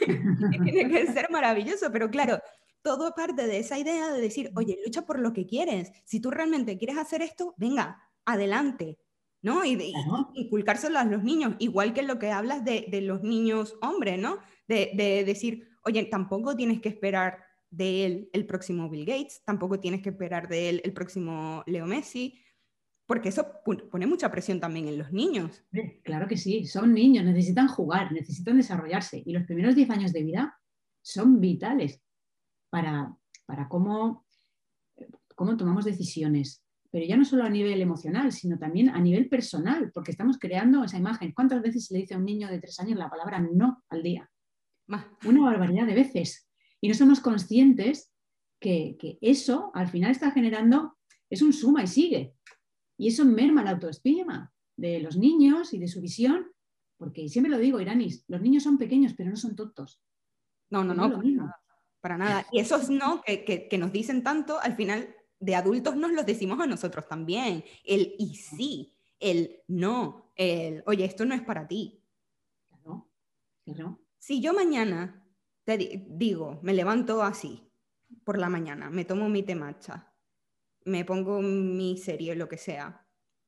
<laughs> Tiene que ser maravilloso, pero claro, todo parte de esa idea de decir, oye, lucha por lo que quieres. Si tú realmente quieres hacer esto, venga, adelante. ¿No? Y, de, inculcárselo a los niños, igual que lo que hablas de, de los niños hombres, ¿no? De, de, decir, oye, tampoco tienes que esperar de él el próximo Bill Gates, tampoco tienes que esperar de él el próximo Leo Messi, porque eso pone mucha presión también en los niños. Claro que sí, son niños, necesitan jugar, necesitan desarrollarse y los primeros 10 años de vida son vitales para, para cómo, cómo tomamos decisiones, pero ya no solo a nivel emocional, sino también a nivel personal, porque estamos creando esa imagen. ¿Cuántas veces se le dice a un niño de tres años la palabra no al día? Una barbaridad de veces. Y no somos conscientes que, eso al final está generando, es un suma y sigue. Y eso merma la autoestima de los niños y de su visión, porque siempre lo digo, Iranis, los niños son pequeños, pero no son tontos. No, no, no, para, nada, Y esos no que, que nos dicen tanto, al final de adultos nos los decimos a nosotros también. El y sí, el no, el oye, esto no es para ti. Si yo mañana te digo, me levanto así por la mañana, me tomo mi temacha, me pongo mi serie, lo que sea,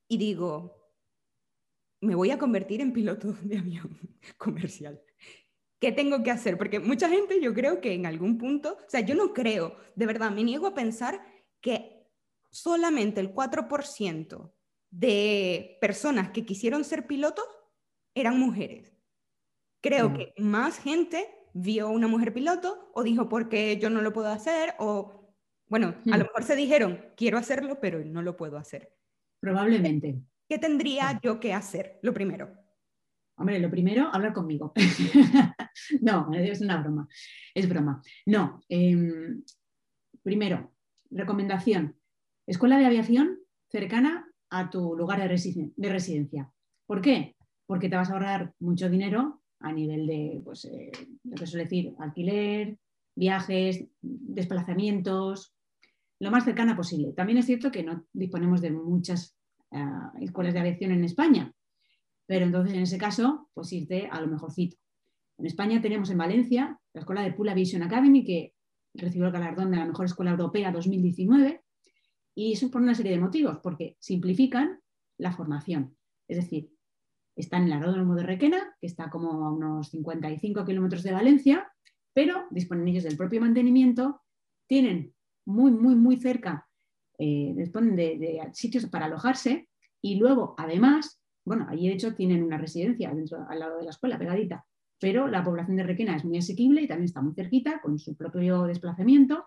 y digo, me voy a convertir en piloto de avión <laughs> comercial. ¿Qué tengo que hacer? Porque mucha gente yo creo que en algún punto, o sea, yo no creo, de verdad, me niego a pensar que solamente el 4% de personas que quisieron ser pilotos eran mujeres. Creo mm. que más gente vio una mujer piloto o dijo porque yo no lo puedo hacer o bueno, a lo mm. mejor se dijeron quiero hacerlo pero no lo puedo hacer. Probablemente. ¿Qué tendría yo que hacer? Lo primero. Hombre, lo primero, hablar conmigo. <laughs> no, es una broma. Es broma. No. Em, primero, recomendación, escuela de aviación cercana a tu lugar de, residencia. ¿Por qué? Porque te vas a ahorrar mucho dinero a nivel de, pues, eh, lo que suele decir, alquiler, viajes, desplazamientos, lo más cercana posible. También es cierto que no disponemos de muchas ah, escuelas de aviación en España, pero entonces en ese caso, pues irte a lo mejorcito. En España tenemos en Valencia la escuela de Pool Aviation Academy, que recibió el galardón de la mejor escuela europea 2019 y eso por una serie de motivos, porque simplifican la formación. Es decir, están en el aeródromo de Requena, que está como a unos 55 kilómetros de Valencia, pero disponen ellos del propio mantenimiento, tienen muy, muy, muy cerca, eh, disponen de, sitios para alojarse y luego, además, bueno, allí de hecho tienen una residencia dentro, al lado de la escuela, pegadita, pero la población de Requena es muy asequible y también está muy cerquita, con su propio desplazamiento.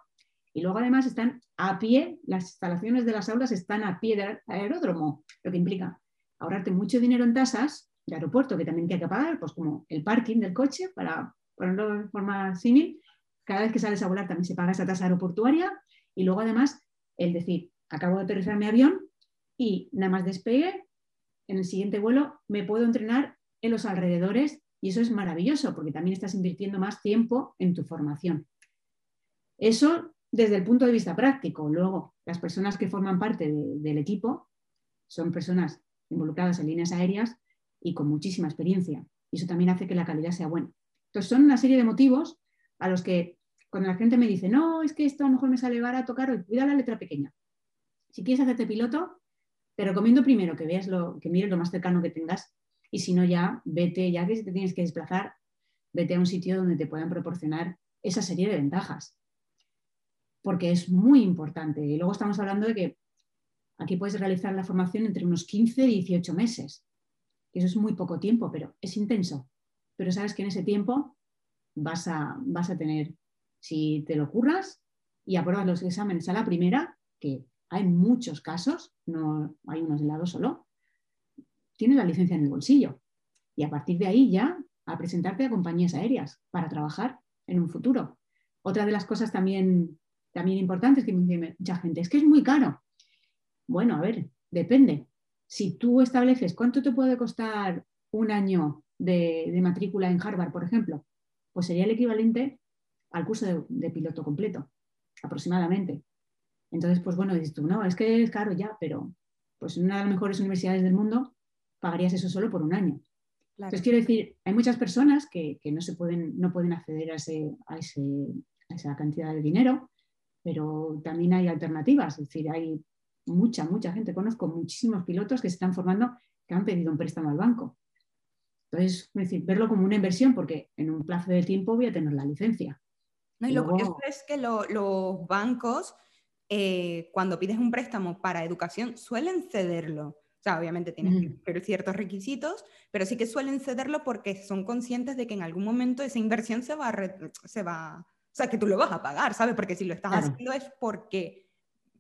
Y luego además están a pie, las instalaciones de las aulas están a pie del aeródromo, lo que implica ahorrarte mucho dinero en tasas de aeropuerto que también hay que pagar, pues como el parking del coche, para ponerlo de forma símil, cada vez que sales a volar también se paga esa tasa aeroportuaria y luego además el decir, acabo de aterrizar mi avión y nada más despegue, en el siguiente vuelo me puedo entrenar en los alrededores y eso es maravilloso porque también estás invirtiendo más tiempo en tu formación. Eso desde el punto de vista práctico. Luego, las personas que forman parte del equipo son personas involucradas en líneas aéreas y con muchísima experiencia. Y eso también hace que la calidad sea buena. Entonces, son una serie de motivos a los que cuando la gente me dice, no, es que esto a lo mejor me sale barato, caro, cuida la letra pequeña. Si quieres hacerte piloto, te recomiendo primero que veas lo, que mires lo más cercano que tengas y si no ya, vete, ya que te tienes que desplazar, vete a un sitio donde te puedan proporcionar esa serie de ventajas. Porque es muy importante. Y luego estamos hablando de que aquí puedes realizar la formación entre unos 15 y 18 meses. Eso es muy poco tiempo, pero es intenso. Pero sabes que en ese tiempo vas a, vas a tener, si te lo curras y apruebas los exámenes a la primera, que hay muchos casos, no hay unos de lado solo, tienes la licencia en el bolsillo. Y a partir de ahí ya a presentarte a compañías aéreas para trabajar en un futuro. Otra de las cosas también, también importantes que me dice mucha gente es que es muy caro. Bueno, a ver, depende. Si tú estableces cuánto te puede costar un año de, matrícula en Harvard, por ejemplo, pues sería el equivalente al curso de, de, piloto completo, aproximadamente. Entonces, pues bueno, dices tú, no, es que es caro ya, pero pues una de las mejores universidades del mundo pagarías eso solo por un año. Entonces, quiero decir, hay muchas personas que, no, se pueden, no pueden acceder a, ese, a, esa cantidad de dinero, pero también hay alternativas. Es decir, hay mucha, mucha gente, conozco muchísimos pilotos que se están formando que han pedido un préstamo al banco. Entonces, es decir, verlo como una inversión porque en un plazo de tiempo voy a tener la licencia. No, y lo curioso es que los bancos, eh, cuando pides un préstamo para educación, suelen cederlo. O sea, obviamente tienes que cumplir ciertos requisitos, pero sí que suelen cederlo porque son conscientes de que en algún momento esa inversión se va a, se va, o sea, que tú lo vas a pagar, ¿sabes? Porque si lo estás haciendo es porque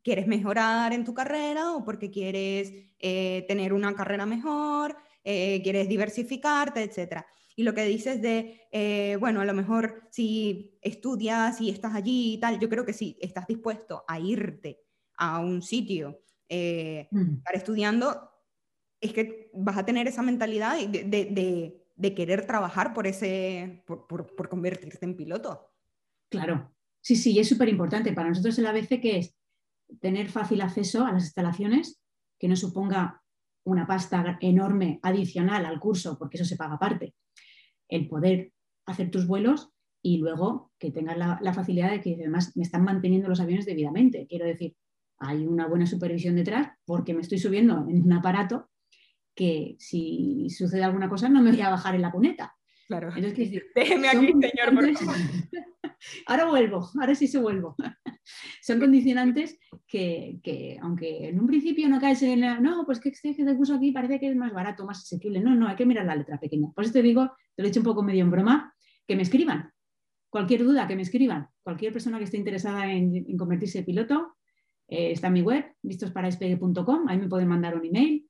quieres mejorar en tu carrera o porque quieres eh, tener una carrera mejor, eh, quieres diversificarte, etc. Y lo que dices de, eh, bueno, a lo mejor si estudias y estás allí y tal, yo creo que si estás dispuesto a irte a un sitio, estar estudiando, es que vas a tener esa mentalidad de, querer trabajar por, ese, por, convertirte en piloto. Claro, sí, sí, es súper importante. Para nosotros el ABC que es tener fácil acceso a las instalaciones, que no suponga una pasta enorme adicional al curso, porque eso se paga aparte. El poder hacer tus vuelos y luego que tengas la, la, facilidad de que además me están manteniendo los aviones debidamente. Quiero decir, hay una buena supervisión detrás porque me estoy subiendo en un aparato que si sucede alguna cosa no me voy a bajar en la cuneta. Claro. Entonces, Déjeme aquí, señor, por favor. <laughs> ahora vuelvo, ahora sí se vuelvo. <laughs> son condicionantes que, aunque en un principio no caes en la, no, pues que este de curso aquí parece que es más barato, más asequible. No, no, hay que mirar la letra pequeña. Por eso te digo, te lo he hecho un poco medio en broma, que me escriban. Cualquier duda, que me escriban. Cualquier persona que esté interesada en, convertirse en piloto, eh, está en mi web, listosparaespegue.com, ahí me pueden mandar un email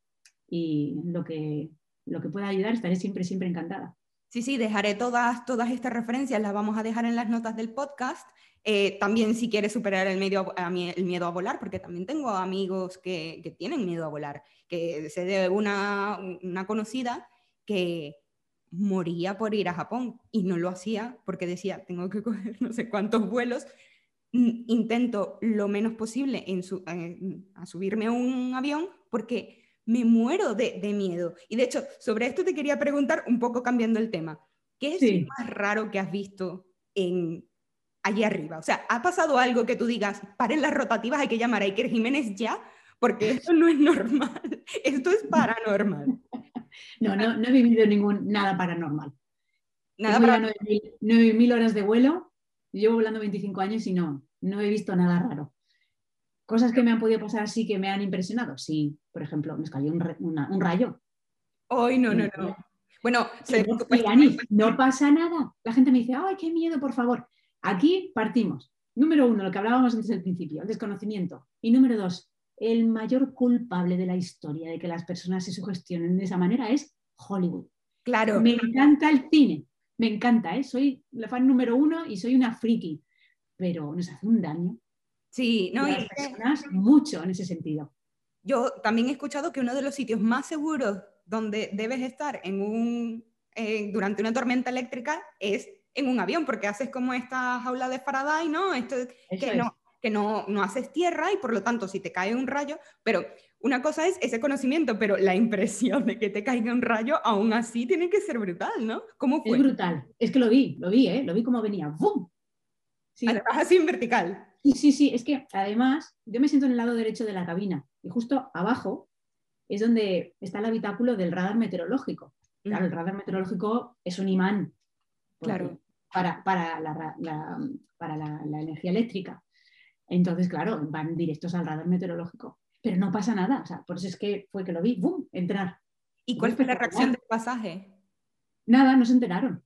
y lo que, lo que pueda ayudar estaré siempre, siempre encantada. Sí, sí, dejaré todas, todas estas referencias, las vamos a dejar en las notas del podcast. Eh, también si quieres superar el, medio, el miedo a volar, porque también tengo amigos que, que tienen miedo a volar, que sé de una, una conocida que moría por ir a Japón y no lo hacía porque decía, tengo que <laughs> coger no sé cuántos vuelos, intento lo menos posible en su, subirme a un avión porque me muero de, miedo. Y de hecho, sobre esto te quería preguntar, un poco cambiando el tema, ¿qué es lo más raro que has visto en allí arriba? O sea, ¿ha pasado algo que tú digas, paren las rotativas, hay que llamar a Iker Jiménez ya? Porque esto no es normal, <laughs> esto es paranormal. <laughs> No, no, no he vivido ningún, nada paranormal. Nada para 9.000 horas de vuelo, llevo volando 25 años y no, no he visto nada raro. Cosas que me han podido pasar así que me han impresionado. Sí, por ejemplo, me cayó un, rayo. Hoy no, no, no. Bueno, no pasa nada. La gente me dice, ay, qué miedo, por favor. Aquí partimos. Número uno, lo que hablábamos antes del principio, el desconocimiento. Y número dos, el mayor culpable de la historia de que las personas se sugestionen de esa manera es Hollywood. Claro. Me encanta el cine, me encanta, ¿eh? soy la fan número uno y soy una friki, pero nos hace un daño. Sí, no, y personas mucho en ese sentido. Yo también he escuchado que uno de los sitios más seguros donde debes estar en un, eh, durante una tormenta eléctrica es en un avión, porque haces como esta jaula de Faraday, ¿no? Esto, que, no, que no, no haces tierra y por lo tanto si te cae un rayo, pero una cosa es ese conocimiento, pero la impresión de que te caiga un rayo aún así tiene que ser brutal, ¿no? ¿Cómo fue? Es brutal, es que lo vi, lo vi, ¿eh? Lo vi como venía, ¡bum! Sí. así en vertical. Sí, sí, sí, es que además yo me siento en el lado derecho de la cabina y justo abajo es donde está el habitáculo del radar meteorológico. Claro, el radar meteorológico es un imán Claro. Para, para, la, para la, energía eléctrica. Entonces, claro, van directos al radar meteorológico. Pero no pasa nada. O sea, por eso es que fue que lo vi, ¡bum! entrar. ¿Y cuál fue la reacción del pasaje? Nada, no se enteraron.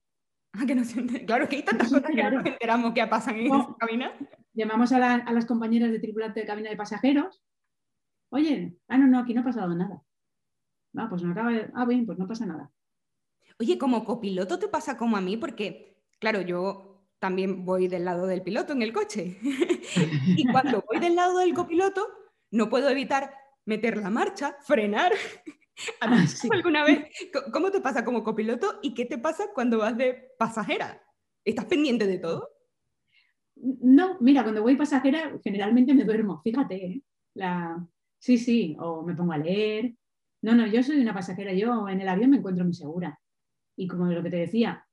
Ah, que no se enteraron. Claro que hay tantas cosas que no nos enteramos que pasan en esa cabina. Llamamos a, a, las compañeras de tripulante de cabina de pasajeros. Oye, ah, no, no, aquí no ha pasado nada. Ah, pues no acaba de... Ah, bien, pues no pasa nada. Oye, como copiloto te pasa como a mí, porque, claro, yo también voy del lado del piloto en el coche. <laughs> y cuando voy del lado del copiloto, no puedo evitar meter la marcha, frenar. <laughs> Ah, ¿Alguna vez? ¿Cómo te pasa como copiloto y qué te pasa cuando vas de pasajera? ¿Estás pendiente de todo? No, mira, cuando voy pasajera generalmente me duermo, fíjate. ¿eh? La... Sí, sí, o me pongo a leer. No, no, yo soy una pasajera, yo en el avión me encuentro muy segura. Y como lo que te decía,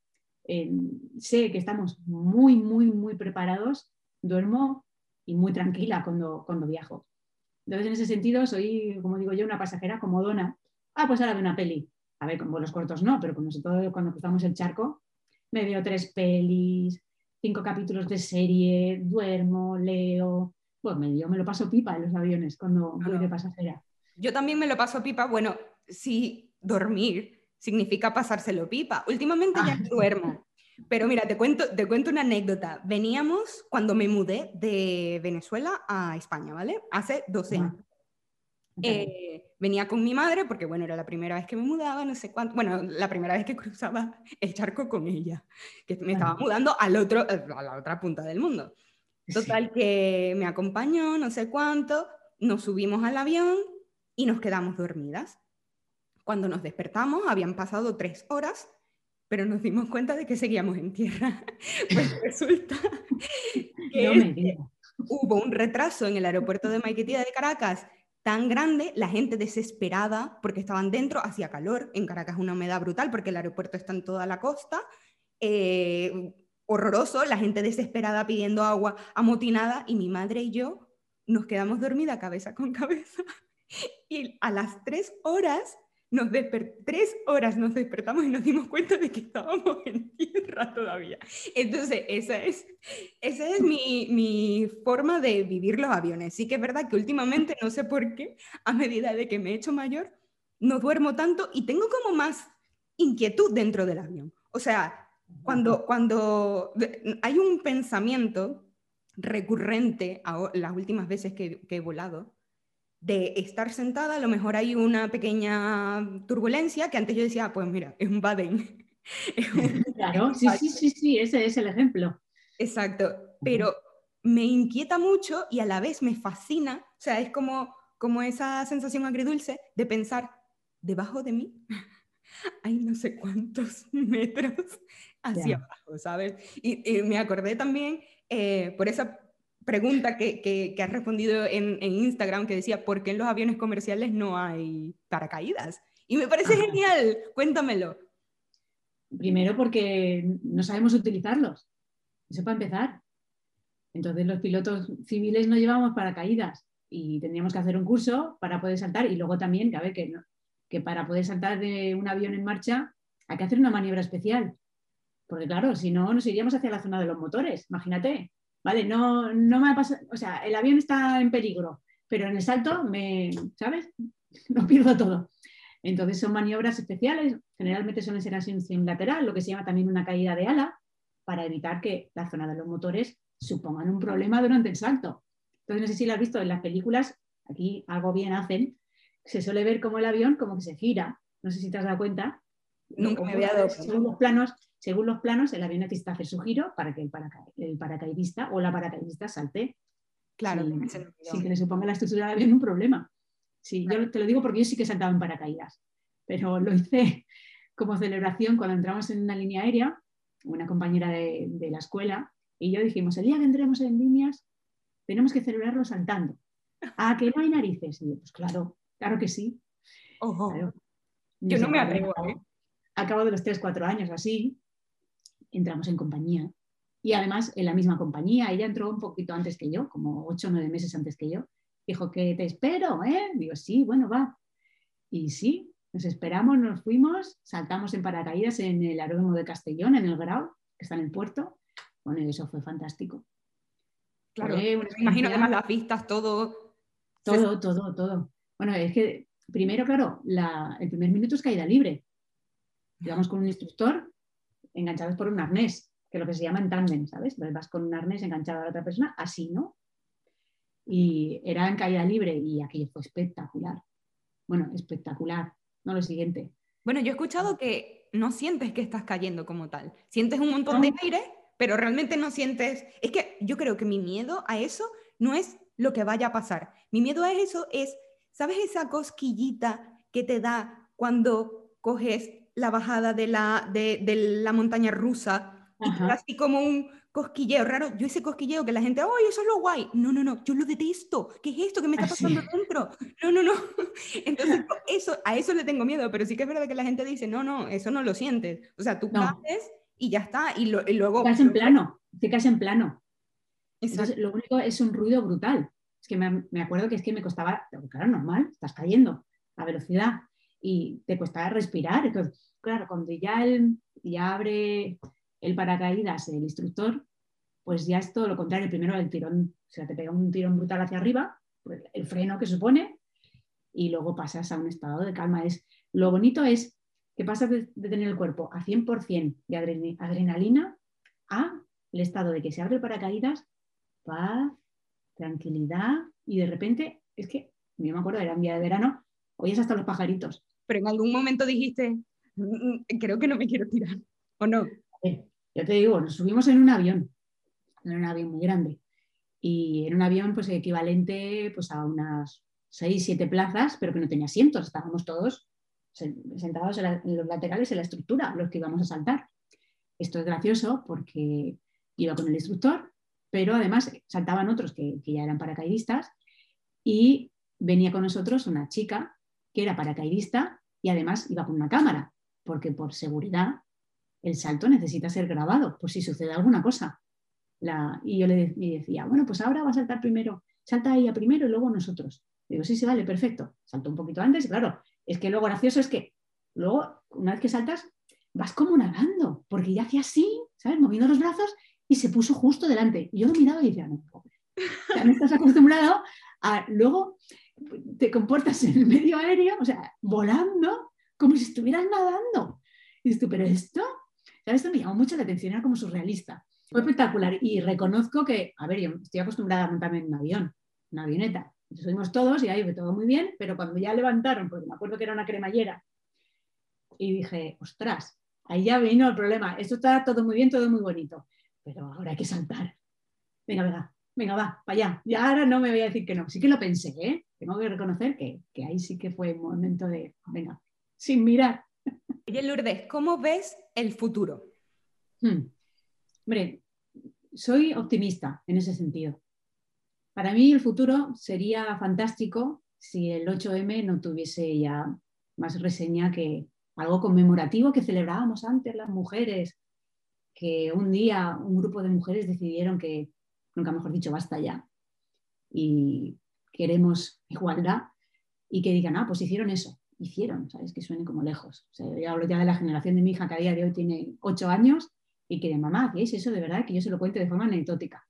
sé que estamos muy, muy, muy preparados, duermo y muy tranquila cuando, cuando viajo. Entonces, en ese sentido, soy, como digo yo, una pasajera como dona. Ah, pues ahora de una peli. A ver, con vuelos cortos no, pero como todo cuando cruzamos el charco, me veo tres pelis, cinco capítulos de serie, duermo, leo. Me, yo me lo paso pipa en los aviones cuando voy de pasajera. Yo también me lo paso pipa. Bueno, sí, dormir significa pasárselo pipa. Últimamente ya no ah. duermo. Pero mira, te cuento, te cuento una anécdota. Veníamos cuando me mudé de Venezuela a España, ¿vale? Hace 12 años. Eh, venía con mi madre porque, bueno, era la primera vez que me mudaba, no sé cuánto, bueno, la primera vez que <laughs> cruzaba el charco con ella, que me estaba mudando al otro, a la otra punta del mundo. Total, que me acompañó, no sé cuánto, nos subimos al avión y nos quedamos dormidas. Cuando nos despertamos habían pasado tres horas, pero nos dimos cuenta de que seguíamos en tierra. <laughs> Pues <laughs> resulta que hubo un retraso en el aeropuerto de Maiquetía de Caracas tan grande, la gente desesperada, porque estaban dentro, hacía calor, en Caracas una humedad brutal, porque el aeropuerto está en toda la costa, eh, horroroso, la gente desesperada pidiendo agua, amotinada, y mi madre y yo nos quedamos dormidas cabeza con cabeza. <laughs> Y a las tres horas nos tres horas nos despertamos y nos dimos cuenta de que estábamos en tierra todavía. Entonces, esa es, esa es mi, mi, forma de vivir los aviones. Sí que es verdad que últimamente, no sé por qué, a medida de que me he hecho mayor, no duermo tanto y tengo como más inquietud dentro del avión. O sea, cuando, cuando hay un pensamiento recurrente a las últimas veces que, que he volado, de estar sentada, a lo mejor hay una pequeña turbulencia que antes yo decía, ah, pues mira, es un Baden. <laughs> claro, <laughs> sí, sí, sí, sí, ese es el ejemplo. Exacto, pero me inquieta mucho y a la vez me fascina, o sea, es como, como esa sensación agridulce de pensar, debajo de mí <laughs> hay no sé cuántos metros hacia abajo, ¿sabes? Y, me acordé también eh, por esa pregunta que, que, has respondido en, en, Instagram que decía, ¿por qué en los aviones comerciales no hay paracaídas? Y me parece genial, cuéntamelo. Primero porque no sabemos utilizarlos, eso para empezar. Entonces los pilotos civiles no llevamos paracaídas y tendríamos que hacer un curso para poder saltar y luego también, que a ver, que, que para poder saltar de un avión en marcha hay que hacer una maniobra especial. Porque claro, si no, nos iríamos hacia la zona de los motores, imagínate. ¿Vale? No, no me ha pasado, o sea, el avión está en peligro, pero en el salto me, ¿sabes? <laughs> No pierdo todo. Entonces son maniobras especiales, generalmente suelen ser así en lateral, lo que se llama también una caída de ala, para evitar que la zona de los motores supongan un problema durante el salto. Entonces, no sé si lo has visto en las películas, aquí algo bien hacen, se suele ver como el avión como que se gira, no sé si te has dado cuenta. Nunca me había dado Según los planos, según los planos, el avión necesita hacer su giro para que el, paracaidista o la paracaidista salte. Claro, sin, que le suponga la estructura del avión un problema. Sí, yo te lo digo porque yo sí que he saltado en paracaídas, pero lo hice <laughs> como celebración cuando entramos en una línea aérea, una compañera de, la escuela, y yo dijimos, el día que entremos en líneas, tenemos que celebrarlo saltando. ¿A <laughs> que no hay narices? Y yo, pues claro, claro que sí. Ojo. Yo no me atrevo. ¿eh? Al cabo de los 3-4 años así, entramos en compañía. Y además en la misma compañía, ella entró un poquito antes que yo, como ocho o nueve meses antes que yo. Dijo que te espero, ¿eh? Digo, sí, bueno, va. Y sí, nos esperamos, nos fuimos, saltamos en paracaídas en el aeródromo de Castellón, en el Grau, que está en el puerto. Bueno, y eso fue fantástico. Claro, me imagino que más las vistas, todo. Todo, todo, todo. Bueno, es que primero, claro, el primer minuto es caída libre. Llevamos con un instructor enganchados por un arnés, que es lo que se llama en tándem, ¿sabes? vas con un arnés enganchado a la otra persona, así, ¿no? Y era en caída libre y aquello fue espectacular. Bueno, espectacular. No lo siguiente. Bueno, yo he escuchado que no sientes que estás cayendo como tal. Sientes un montón de aire, pero realmente no sientes... Es que yo creo que mi miedo a eso no es lo que vaya a pasar. Mi miedo a eso es, ¿sabes esa cosquillita que te da cuando coges la bajada de la, de, la montaña rusa y así como un cosquilleo raro. Yo ese cosquilleo que la gente, ¡ay, eso es lo guay! No, no, no, yo lo detesto. ¿Qué es esto que me está pasando dentro? No, no, no. <laughs> Entonces, eso, a eso le tengo miedo, pero sí que es verdad que la gente dice, no, no, eso no lo sientes. O sea, tú no. y ya está. Y, luego... Te caes en plano, te caes en plano. Entonces, lo único es un ruido brutal. Es que me, me, acuerdo que es que me costaba, claro, normal, estás cayendo a velocidad y te cuesta respirar. Entonces, claro, cuando ya, el, ya abre el paracaídas el instructor, pues ya es todo lo contrario. Primero el tirón, o sea, te pega un tirón brutal hacia arriba, pues el freno que supone, y luego pasas a un estado de calma. Es, lo bonito es que pasas de, tener el cuerpo a 100% de adrenalina a el estado de que se abre el paracaídas, paz, tranquilidad, y de repente, es que, yo me acuerdo, era un día de verano, oyes hasta los pajaritos pero en algún momento dijiste, mm, mm, creo que no me quiero tirar, ¿o no? yo te digo, nos subimos en un avión, en un avión muy grande, y en un avión pues equivalente pues, a unas 6, 7 plazas, pero que no tenía asientos, estábamos todos sentados en, los laterales en la estructura, los que íbamos a saltar. Esto es gracioso porque iba con el instructor, pero además saltaban otros que, que ya eran paracaidistas y venía con nosotros una chica que era paracaidista y además iba con una cámara, porque por seguridad el salto necesita ser grabado, por si sucede alguna cosa. y yo le, decía, bueno, pues ahora va a saltar primero, salta ella primero y luego nosotros. Digo, sí, sí, vale, perfecto. Saltó un poquito antes y claro, es que lo gracioso es que luego, una vez que saltas, vas como nadando, porque ya hacía así, ¿sabes? Moviendo los brazos y se puso justo delante. Y yo lo miraba y decía, no, ya me estás acostumbrado a luego te comportas en el medio aéreo, o sea, volando, como si estuvieras nadando. Y dices pero esto, ¿sabes? Esto me llamó mucho la atención, era como surrealista. Fue espectacular y reconozco que, a ver, yo estoy acostumbrada a montarme en un avión, una avioneta. Subimos todos y ahí fue todo muy bien, pero cuando ya levantaron, porque me acuerdo que era una cremallera, y dije, ostras, ahí ya vino el problema. Esto está todo muy bien, todo muy bonito, pero ahora hay que saltar. Venga, venga, venga, va, para allá. Y ahora no me voy a decir que no. Sí que lo pensé, ¿eh? Tengo que reconocer que, ahí sí que fue un momento de, venga, sin mirar. <laughs> Oye, Lourdes, ¿cómo ves el futuro? Hmm. Hombre, soy optimista en ese sentido. Para mí el futuro sería fantástico si el 8M no tuviese ya más reseña que algo conmemorativo que celebrábamos antes las mujeres, que un día un grupo de mujeres decidieron que nunca mejor dicho, basta ya. Y queremos igualdad y que digan, ah, pues hicieron eso, hicieron, ¿sabes? Que suene como lejos. O yo hablo ya de la generación de mi hija que a día de hoy tiene ocho años y que de mamá, ¿qué es eso de verdad? Que yo se lo cuente de forma anecdótica.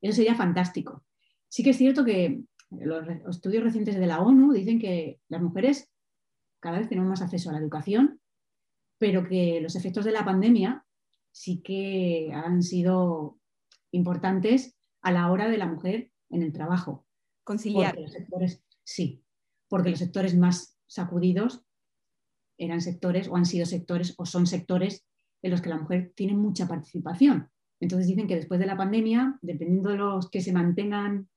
Eso sería fantástico. Sí que es cierto que los estudios recientes de la ONU dicen que las mujeres cada vez tenemos más acceso a la educación, pero que los efectos de la pandemia sí que han sido importantes a la hora de la mujer en el trabajo. Conciliar. sí, porque los sectores más sacudidos eran sectores o han sido sectores o son sectores en los que la mujer tiene mucha participación. Entonces dicen que después de la pandemia, dependiendo de los que se mantengan,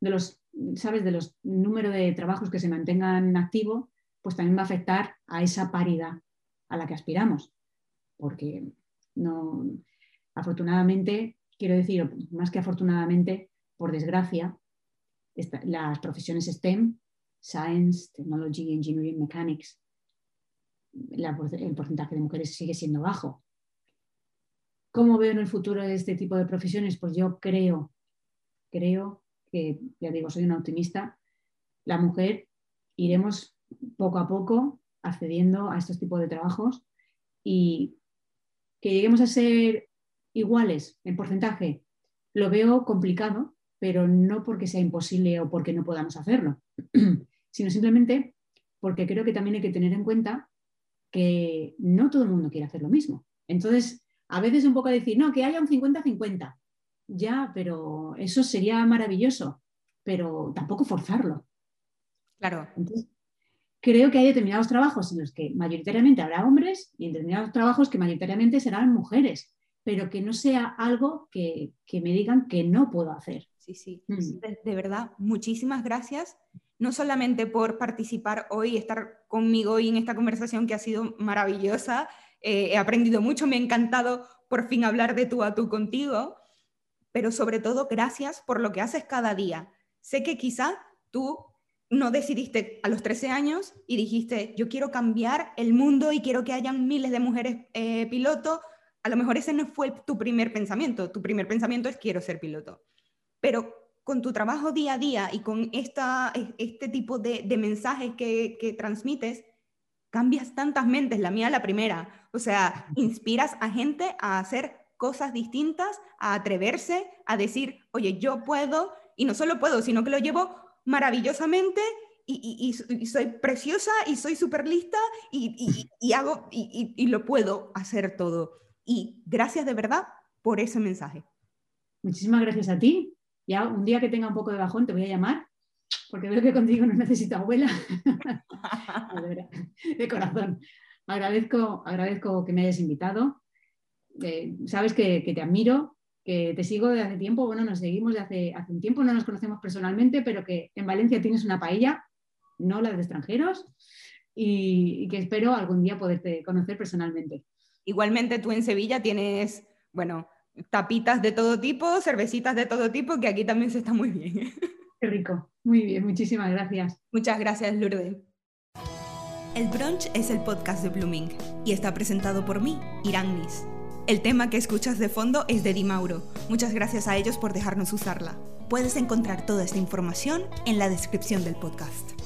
de los, ¿sabes? De los número de trabajos que se mantengan activos, pues también va a afectar a esa paridad a la que aspiramos. Porque no, afortunadamente quiero decir, más que afortunadamente, por desgracia, las profesiones STEM, Science, Technology, Engineering, Mechanics, el porcentaje de mujeres sigue siendo bajo. ¿Cómo veo en el futuro este tipo de profesiones? Pues yo creo, creo que, ya digo, soy una optimista, la mujer iremos poco a poco accediendo a estos tipos de trabajos y que lleguemos a ser iguales en porcentaje, lo veo complicado, pero no porque sea imposible o porque no podamos hacerlo, <clears throat> sino simplemente porque creo que también hay que tener en cuenta que no todo el mundo quiere hacer lo mismo. Entonces, a veces un poco decir, no, que haya un 50-50. Ya, pero eso sería maravilloso, pero tampoco forzarlo. Claro. Entonces, creo que hay determinados trabajos en los que mayoritariamente habrá hombres y determinados trabajos que mayoritariamente serán mujeres, pero que no sea algo que, me digan que no puedo hacer. Sí, sí. Mm. De, verdad, muchísimas gracias, no solamente por participar hoy estar conmigo hoy en esta conversación que ha sido maravillosa, eh, he aprendido mucho, me ha encantado por fin hablar de tú a tú contigo, pero sobre todo gracias por lo que haces cada día. Sé que quizá tú no decidiste a los 13 años y dijiste, yo quiero cambiar el mundo y quiero que hayan miles de mujeres eh, piloto. A lo mejor ese no fue tu primer pensamiento. Tu primer pensamiento es quiero ser piloto. Pero con tu trabajo día a día y con esta, este tipo de, mensajes que, que transmites, cambias tantas mentes, la mía la primera. O sea, inspiras a gente a hacer cosas distintas, a atreverse, a decir, oye, yo puedo, y no solo puedo, sino que lo llevo maravillosamente y, soy preciosa y soy súper lista y, hago y, lo puedo hacer todo. Y gracias de verdad por ese mensaje. Muchísimas gracias a ti. Ya un día que tenga un poco de bajón te voy a llamar porque veo que contigo no necesito abuela. <laughs> de corazón. Agradezco, agradezco que me hayas invitado. Eh, sabes que, te admiro que te sigo de hace tiempo, bueno, nos seguimos de hace, hace un tiempo, no nos conocemos personalmente, pero que en Valencia tienes una paella, no la de extranjeros, y, que espero algún día poderte conocer personalmente. Igualmente tú en Sevilla tienes, bueno, tapitas de todo tipo, cervecitas de todo tipo, que aquí también se está muy bien. <laughs> Qué rico, muy bien, muchísimas gracias. Muchas gracias, Lourdes. El Brunch es el podcast de Blooming y está presentado por mí, Irán Nis. El tema que escuchas de fondo es de Di Mauro. Muchas gracias a ellos por dejarnos usarla. Puedes encontrar toda esta información en la descripción del podcast.